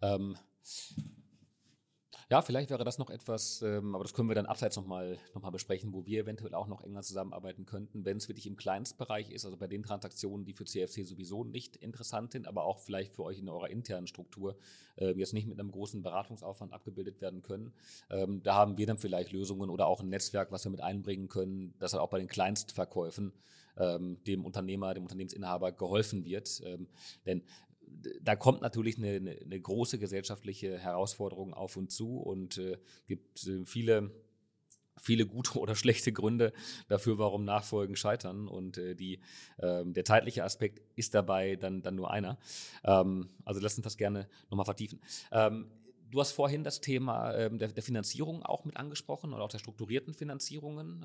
Ähm ja, vielleicht wäre das noch etwas, ähm, aber das können wir dann abseits nochmal noch mal besprechen, wo wir eventuell auch noch enger zusammenarbeiten könnten, wenn es wirklich im Kleinstbereich ist, also bei den Transaktionen, die für CFC sowieso nicht interessant sind, aber auch vielleicht für euch in eurer internen Struktur äh, jetzt nicht mit einem großen Beratungsaufwand abgebildet werden können. Ähm, da haben wir dann vielleicht Lösungen oder auch ein Netzwerk, was wir mit einbringen können, dass auch bei den Kleinstverkäufen ähm, dem Unternehmer, dem Unternehmensinhaber geholfen wird. Ähm, denn da kommt natürlich eine, eine, große gesellschaftliche Herausforderung auf uns zu und äh, gibt äh, viele viele gute oder schlechte Gründe dafür, warum Nachfolgen scheitern. Und äh, die, ähm, der zeitliche Aspekt ist dabei dann, dann nur einer. Ähm, also lass uns das gerne nochmal vertiefen. Ähm, du hast vorhin das Thema ähm, der, der, Finanzierung auch mit angesprochen oder auch der strukturierten Finanzierungen.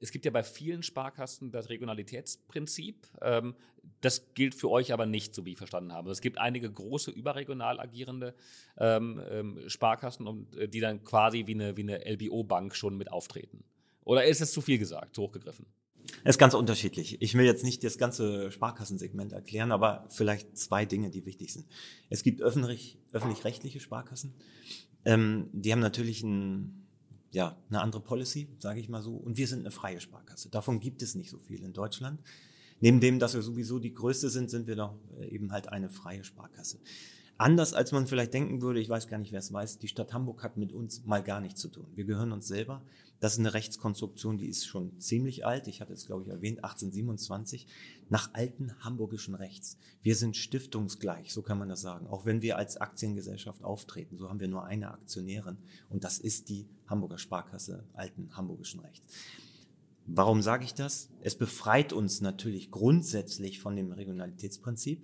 Es gibt ja bei vielen Sparkassen das Regionalitätsprinzip. Ähm, das gilt für euch aber nicht, so wie ich verstanden habe. Es gibt einige große überregional agierende ähm, ähm, Sparkassen, äh, die dann quasi wie eine, wie eine LBO-Bank schon mit auftreten. Oder ist es zu viel gesagt, zu hochgegriffen? Es ist ganz unterschiedlich. Ich will jetzt nicht das ganze Sparkassensegment erklären, aber vielleicht zwei Dinge, die wichtig sind. Es gibt öffentlich, öffentlich-rechtliche Sparkassen. Ähm, die haben natürlich ein, ja, eine andere Policy, sage ich mal so. Und wir sind eine freie Sparkasse. Davon gibt es nicht so viel in Deutschland. Neben dem, dass wir sowieso die größte sind, sind wir doch äh, eben halt eine freie Sparkasse. Anders als man vielleicht denken würde, ich weiß gar nicht, wer es weiß, die Stadt Hamburg hat mit uns mal gar nichts zu tun. Wir gehören uns selber. Das ist eine Rechtskonstruktion, die ist schon ziemlich alt. Ich hatte es, glaube ich, erwähnt, 1827, nach alten hamburgischen Rechts. Wir sind stiftungsgleich, so kann man das sagen. Auch wenn wir als Aktiengesellschaft auftreten, so haben wir nur eine Aktionärin und das ist die Hamburger Sparkasse alten hamburgischen Rechts. Warum sage ich das? Es befreit uns natürlich grundsätzlich von dem Regionalitätsprinzip.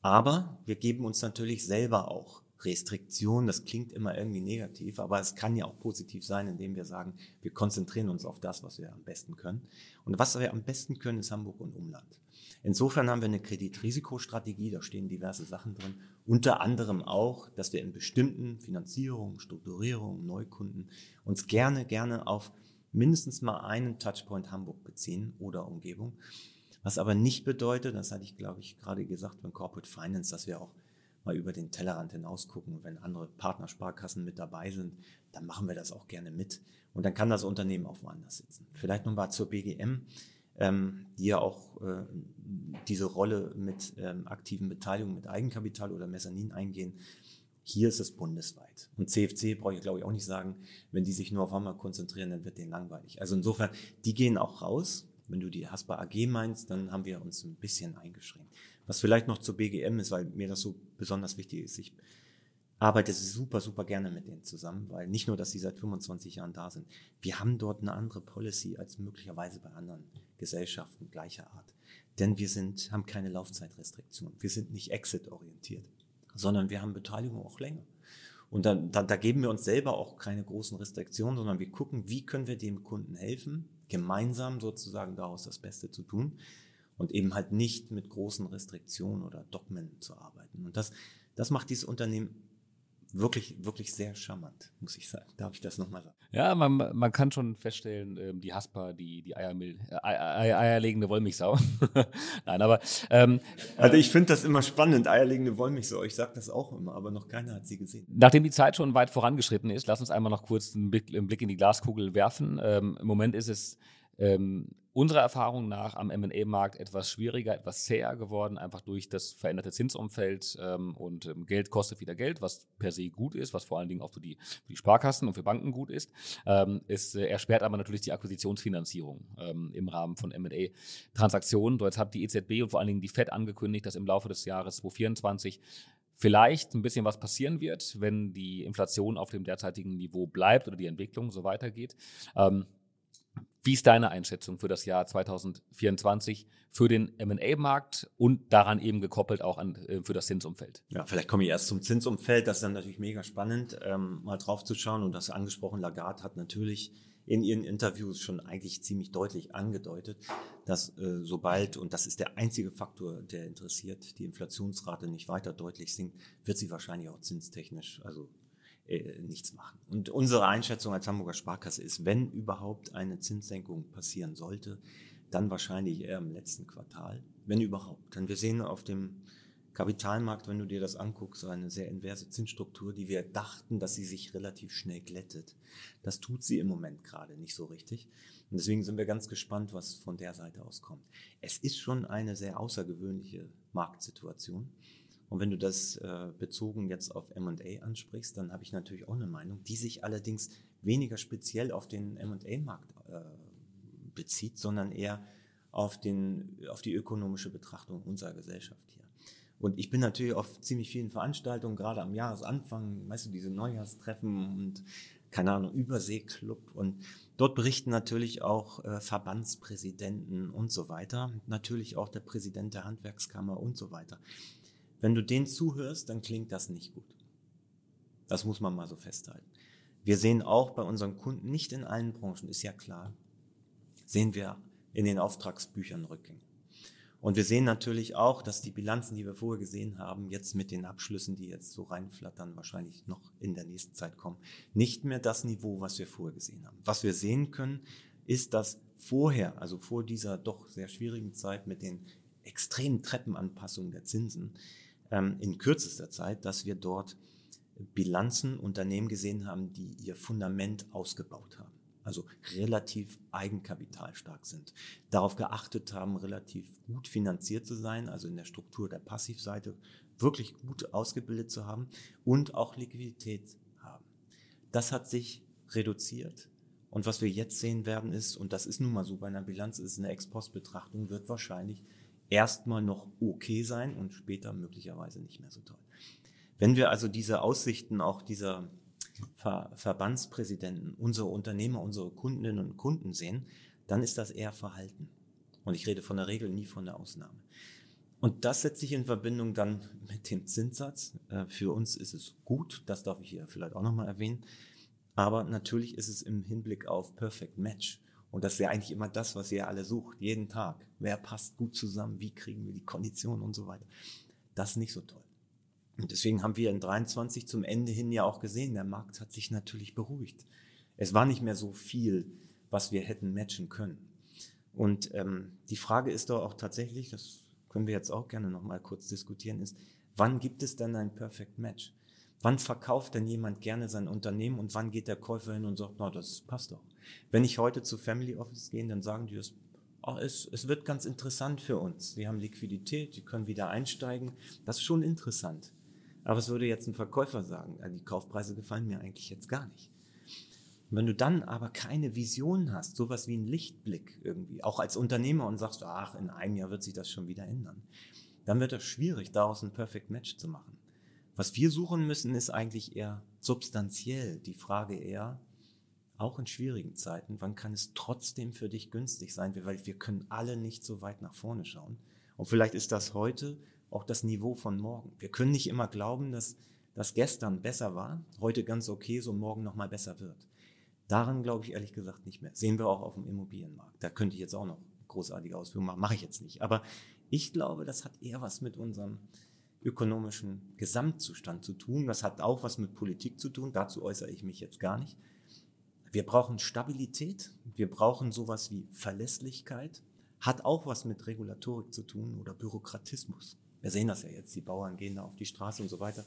Aber wir geben uns natürlich selber auch Restriktionen. Das klingt immer irgendwie negativ, aber es kann ja auch positiv sein, indem wir sagen, wir konzentrieren uns auf das, was wir am besten können. Und was wir am besten können, ist Hamburg und Umland. Insofern haben wir eine Kreditrisikostrategie, da stehen diverse Sachen drin. Unter anderem auch, dass wir in bestimmten Finanzierungen, Strukturierungen, Neukunden uns gerne, gerne auf mindestens mal einen Touchpoint Hamburg beziehen oder Umgebung. Was aber nicht bedeutet, das hatte ich, glaube ich, gerade gesagt beim Corporate Finance, dass wir auch mal über den Tellerrand hinaus gucken. Wenn andere Partnersparkassen mit dabei sind, dann machen wir das auch gerne mit. Und dann kann das Unternehmen auch woanders sitzen. Vielleicht nochmal zur BGM, ähm, die ja auch äh, diese Rolle mit ähm, aktiven Beteiligung, mit Eigenkapital oder Mezzanin eingehen. Hier ist es bundesweit. Und CFC brauche ich glaube ich auch nicht sagen, wenn die sich nur auf einmal konzentrieren, dann wird denen langweilig. Also insofern, die gehen auch raus wenn du die Haspa AG meinst, dann haben wir uns ein bisschen eingeschränkt. Was vielleicht noch zur BGM ist, weil mir das so besonders wichtig ist. Ich arbeite super, super gerne mit denen zusammen, weil nicht nur, dass sie seit 25 Jahren da sind. Wir haben dort eine andere Policy als möglicherweise bei anderen Gesellschaften gleicher Art. Denn wir sind, haben keine Laufzeitrestriktion. Wir sind nicht exit-orientiert, sondern wir haben Beteiligung auch länger. Und dann, da, da geben wir uns selber auch keine großen Restriktionen, sondern wir gucken, wie können wir dem Kunden helfen, gemeinsam sozusagen daraus das Beste zu tun und eben halt nicht mit großen Restriktionen oder Dogmen zu arbeiten. Und das, das macht dieses Unternehmen wirklich, wirklich sehr charmant, muss ich sagen. Darf ich das nochmal sagen? Ja, man, man kann schon feststellen, ähm, die Haspa, die, die Eiermil äh, Eier, eierlegende Wollmilchsau. Nein, aber. Ähm, also, ich finde das immer spannend, eierlegende Wollmilchsau. Ich sage das auch immer, aber noch keiner hat sie gesehen. Nachdem die Zeit schon weit vorangeschritten ist, lass uns einmal noch kurz einen Blick, einen Blick in die Glaskugel werfen. Ähm, Im Moment ist es ähm, unserer Erfahrung nach am M&A-Markt etwas schwieriger, etwas zäher geworden, einfach durch das veränderte Zinsumfeld ähm, und ähm, Geld kostet wieder Geld, was per se gut ist, was vor allen Dingen auch für die, für die Sparkassen und für Banken gut ist. Ähm, es äh, erschwert aber natürlich die Akquisitionsfinanzierung ähm, im Rahmen von M&A-Transaktionen. Dort hat die EZB und vor allen Dingen die FED angekündigt, dass im Laufe des Jahres 2024 vielleicht ein bisschen was passieren wird, wenn die Inflation auf dem derzeitigen Niveau bleibt oder die Entwicklung so weitergeht. Ähm, wie ist deine Einschätzung für das Jahr 2024 für den M&A-Markt und daran eben gekoppelt auch an, äh, für das Zinsumfeld? Ja, vielleicht komme ich erst zum Zinsumfeld. Das ist dann natürlich mega spannend, ähm, mal drauf zu schauen. Und das angesprochen, Lagarde hat natürlich in ihren Interviews schon eigentlich ziemlich deutlich angedeutet, dass äh, sobald, und das ist der einzige Faktor, der interessiert, die Inflationsrate nicht weiter deutlich sinkt, wird sie wahrscheinlich auch zinstechnisch, also äh, nichts machen. Und unsere Einschätzung als Hamburger Sparkasse ist, wenn überhaupt eine Zinssenkung passieren sollte, dann wahrscheinlich eher im letzten Quartal, wenn überhaupt. Denn wir sehen auf dem Kapitalmarkt, wenn du dir das anguckst, eine sehr inverse Zinsstruktur, die wir dachten, dass sie sich relativ schnell glättet. Das tut sie im Moment gerade nicht so richtig. Und deswegen sind wir ganz gespannt, was von der Seite aus kommt. Es ist schon eine sehr außergewöhnliche Marktsituation. Und wenn du das äh, bezogen jetzt auf MA ansprichst, dann habe ich natürlich auch eine Meinung, die sich allerdings weniger speziell auf den MA-Markt äh, bezieht, sondern eher auf, den, auf die ökonomische Betrachtung unserer Gesellschaft hier. Und ich bin natürlich auf ziemlich vielen Veranstaltungen, gerade am Jahresanfang, weißt du, diese Neujahrstreffen und keine Ahnung, Überseeklub. Und dort berichten natürlich auch äh, Verbandspräsidenten und so weiter. Natürlich auch der Präsident der Handwerkskammer und so weiter. Wenn du denen zuhörst, dann klingt das nicht gut. Das muss man mal so festhalten. Wir sehen auch bei unseren Kunden, nicht in allen Branchen, ist ja klar, sehen wir in den Auftragsbüchern Rückgänge. Und wir sehen natürlich auch, dass die Bilanzen, die wir vorher gesehen haben, jetzt mit den Abschlüssen, die jetzt so reinflattern, wahrscheinlich noch in der nächsten Zeit kommen, nicht mehr das Niveau, was wir vorher gesehen haben. Was wir sehen können, ist, dass vorher, also vor dieser doch sehr schwierigen Zeit mit den extremen Treppenanpassungen der Zinsen, ähm, in kürzester Zeit, dass wir dort Bilanzen, Unternehmen gesehen haben, die ihr Fundament ausgebaut haben also relativ eigenkapitalstark sind, darauf geachtet haben, relativ gut finanziert zu sein, also in der Struktur der Passivseite wirklich gut ausgebildet zu haben und auch Liquidität haben. Das hat sich reduziert. Und was wir jetzt sehen werden ist, und das ist nun mal so bei einer Bilanz, ist eine Ex-Post-Betrachtung, wird wahrscheinlich erstmal noch okay sein und später möglicherweise nicht mehr so toll. Wenn wir also diese Aussichten auch dieser Ver Verbandspräsidenten, unsere Unternehmer, unsere Kundinnen und Kunden sehen, dann ist das eher Verhalten. Und ich rede von der Regel, nie von der Ausnahme. Und das setzt sich in Verbindung dann mit dem Zinssatz. Äh, für uns ist es gut, das darf ich hier vielleicht auch nochmal erwähnen. Aber natürlich ist es im Hinblick auf Perfect Match. Und das ist ja eigentlich immer das, was ihr alle sucht, jeden Tag. Wer passt gut zusammen? Wie kriegen wir die Konditionen und so weiter? Das ist nicht so toll. Und deswegen haben wir in 23 zum Ende hin ja auch gesehen, der Markt hat sich natürlich beruhigt. Es war nicht mehr so viel, was wir hätten matchen können. Und ähm, die Frage ist doch auch tatsächlich, das können wir jetzt auch gerne noch mal kurz diskutieren, ist, wann gibt es denn ein Perfect Match? Wann verkauft denn jemand gerne sein Unternehmen und wann geht der Käufer hin und sagt, na, das passt doch. Wenn ich heute zu Family Office gehe, dann sagen die, oh, es, es wird ganz interessant für uns. Wir haben Liquidität, die können wieder einsteigen. Das ist schon interessant. Aber es würde jetzt ein Verkäufer sagen, die Kaufpreise gefallen mir eigentlich jetzt gar nicht. Und wenn du dann aber keine Vision hast, sowas wie einen Lichtblick irgendwie, auch als Unternehmer und sagst, ach, in einem Jahr wird sich das schon wieder ändern, dann wird es schwierig, daraus ein Perfect Match zu machen. Was wir suchen müssen, ist eigentlich eher substanziell die Frage eher, auch in schwierigen Zeiten, wann kann es trotzdem für dich günstig sein, weil wir können alle nicht so weit nach vorne schauen. Und vielleicht ist das heute auch das Niveau von morgen. Wir können nicht immer glauben, dass das gestern besser war, heute ganz okay, so morgen nochmal besser wird. Daran glaube ich ehrlich gesagt nicht mehr. Sehen wir auch auf dem Immobilienmarkt. Da könnte ich jetzt auch noch großartige Ausführungen machen, mache ich jetzt nicht. Aber ich glaube, das hat eher was mit unserem ökonomischen Gesamtzustand zu tun. Das hat auch was mit Politik zu tun. Dazu äußere ich mich jetzt gar nicht. Wir brauchen Stabilität. Wir brauchen sowas wie Verlässlichkeit. Hat auch was mit Regulatorik zu tun oder Bürokratismus. Wir sehen das ja jetzt, die Bauern gehen da auf die Straße und so weiter.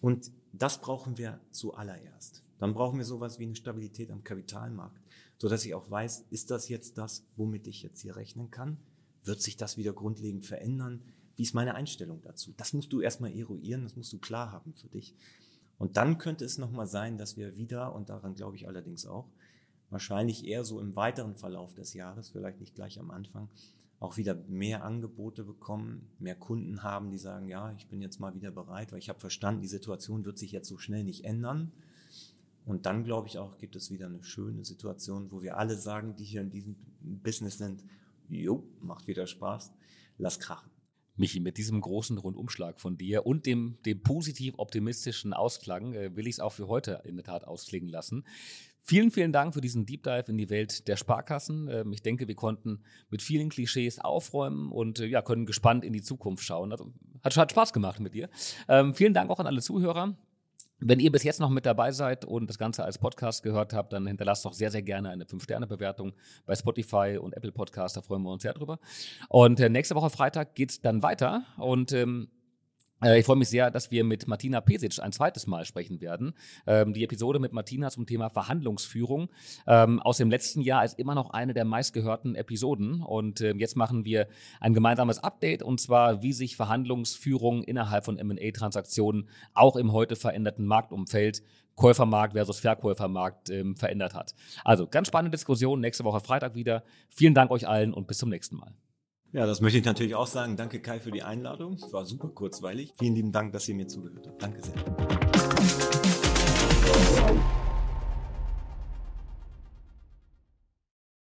Und das brauchen wir zuallererst. Dann brauchen wir sowas wie eine Stabilität am Kapitalmarkt, sodass ich auch weiß, ist das jetzt das, womit ich jetzt hier rechnen kann? Wird sich das wieder grundlegend verändern? Wie ist meine Einstellung dazu? Das musst du erstmal eruieren, das musst du klar haben für dich. Und dann könnte es nochmal sein, dass wir wieder, und daran glaube ich allerdings auch, wahrscheinlich eher so im weiteren Verlauf des Jahres, vielleicht nicht gleich am Anfang, auch wieder mehr Angebote bekommen, mehr Kunden haben, die sagen, ja, ich bin jetzt mal wieder bereit, weil ich habe verstanden, die Situation wird sich jetzt so schnell nicht ändern. Und dann glaube ich auch, gibt es wieder eine schöne Situation, wo wir alle sagen, die hier in diesem Business sind, jo, macht wieder Spaß, lass krachen. Michi, mit diesem großen Rundumschlag von dir und dem, dem positiv optimistischen Ausklang äh, will ich es auch für heute in der Tat ausklingen lassen. Vielen, vielen Dank für diesen Deep Dive in die Welt der Sparkassen. Ähm, ich denke, wir konnten mit vielen Klischees aufräumen und äh, ja, können gespannt in die Zukunft schauen. Also, hat, hat Spaß gemacht mit dir. Ähm, vielen Dank auch an alle Zuhörer. Wenn ihr bis jetzt noch mit dabei seid und das Ganze als Podcast gehört habt, dann hinterlasst doch sehr, sehr gerne eine 5-Sterne-Bewertung bei Spotify und Apple Podcast. Da freuen wir uns sehr drüber. Und äh, nächste Woche Freitag geht es dann weiter. Und ähm, äh, ich freue mich sehr, dass wir mit Martina Pesic ein zweites Mal sprechen werden. Ähm, die Episode mit Martina zum Thema Verhandlungsführung ähm, aus dem letzten Jahr ist immer noch eine der meistgehörten Episoden. Und ähm, jetzt machen wir ein gemeinsames Update und zwar, wie sich Verhandlungsführung innerhalb von MA-Transaktionen auch im heute veränderten Marktumfeld Käufermarkt versus Verkäufermarkt ähm, verändert hat. Also ganz spannende Diskussion. Nächste Woche Freitag wieder. Vielen Dank euch allen und bis zum nächsten Mal. Ja, das möchte ich natürlich auch sagen. Danke Kai für die Einladung. Es war super kurzweilig. Vielen lieben Dank, dass ihr mir zugehört habt. Danke sehr.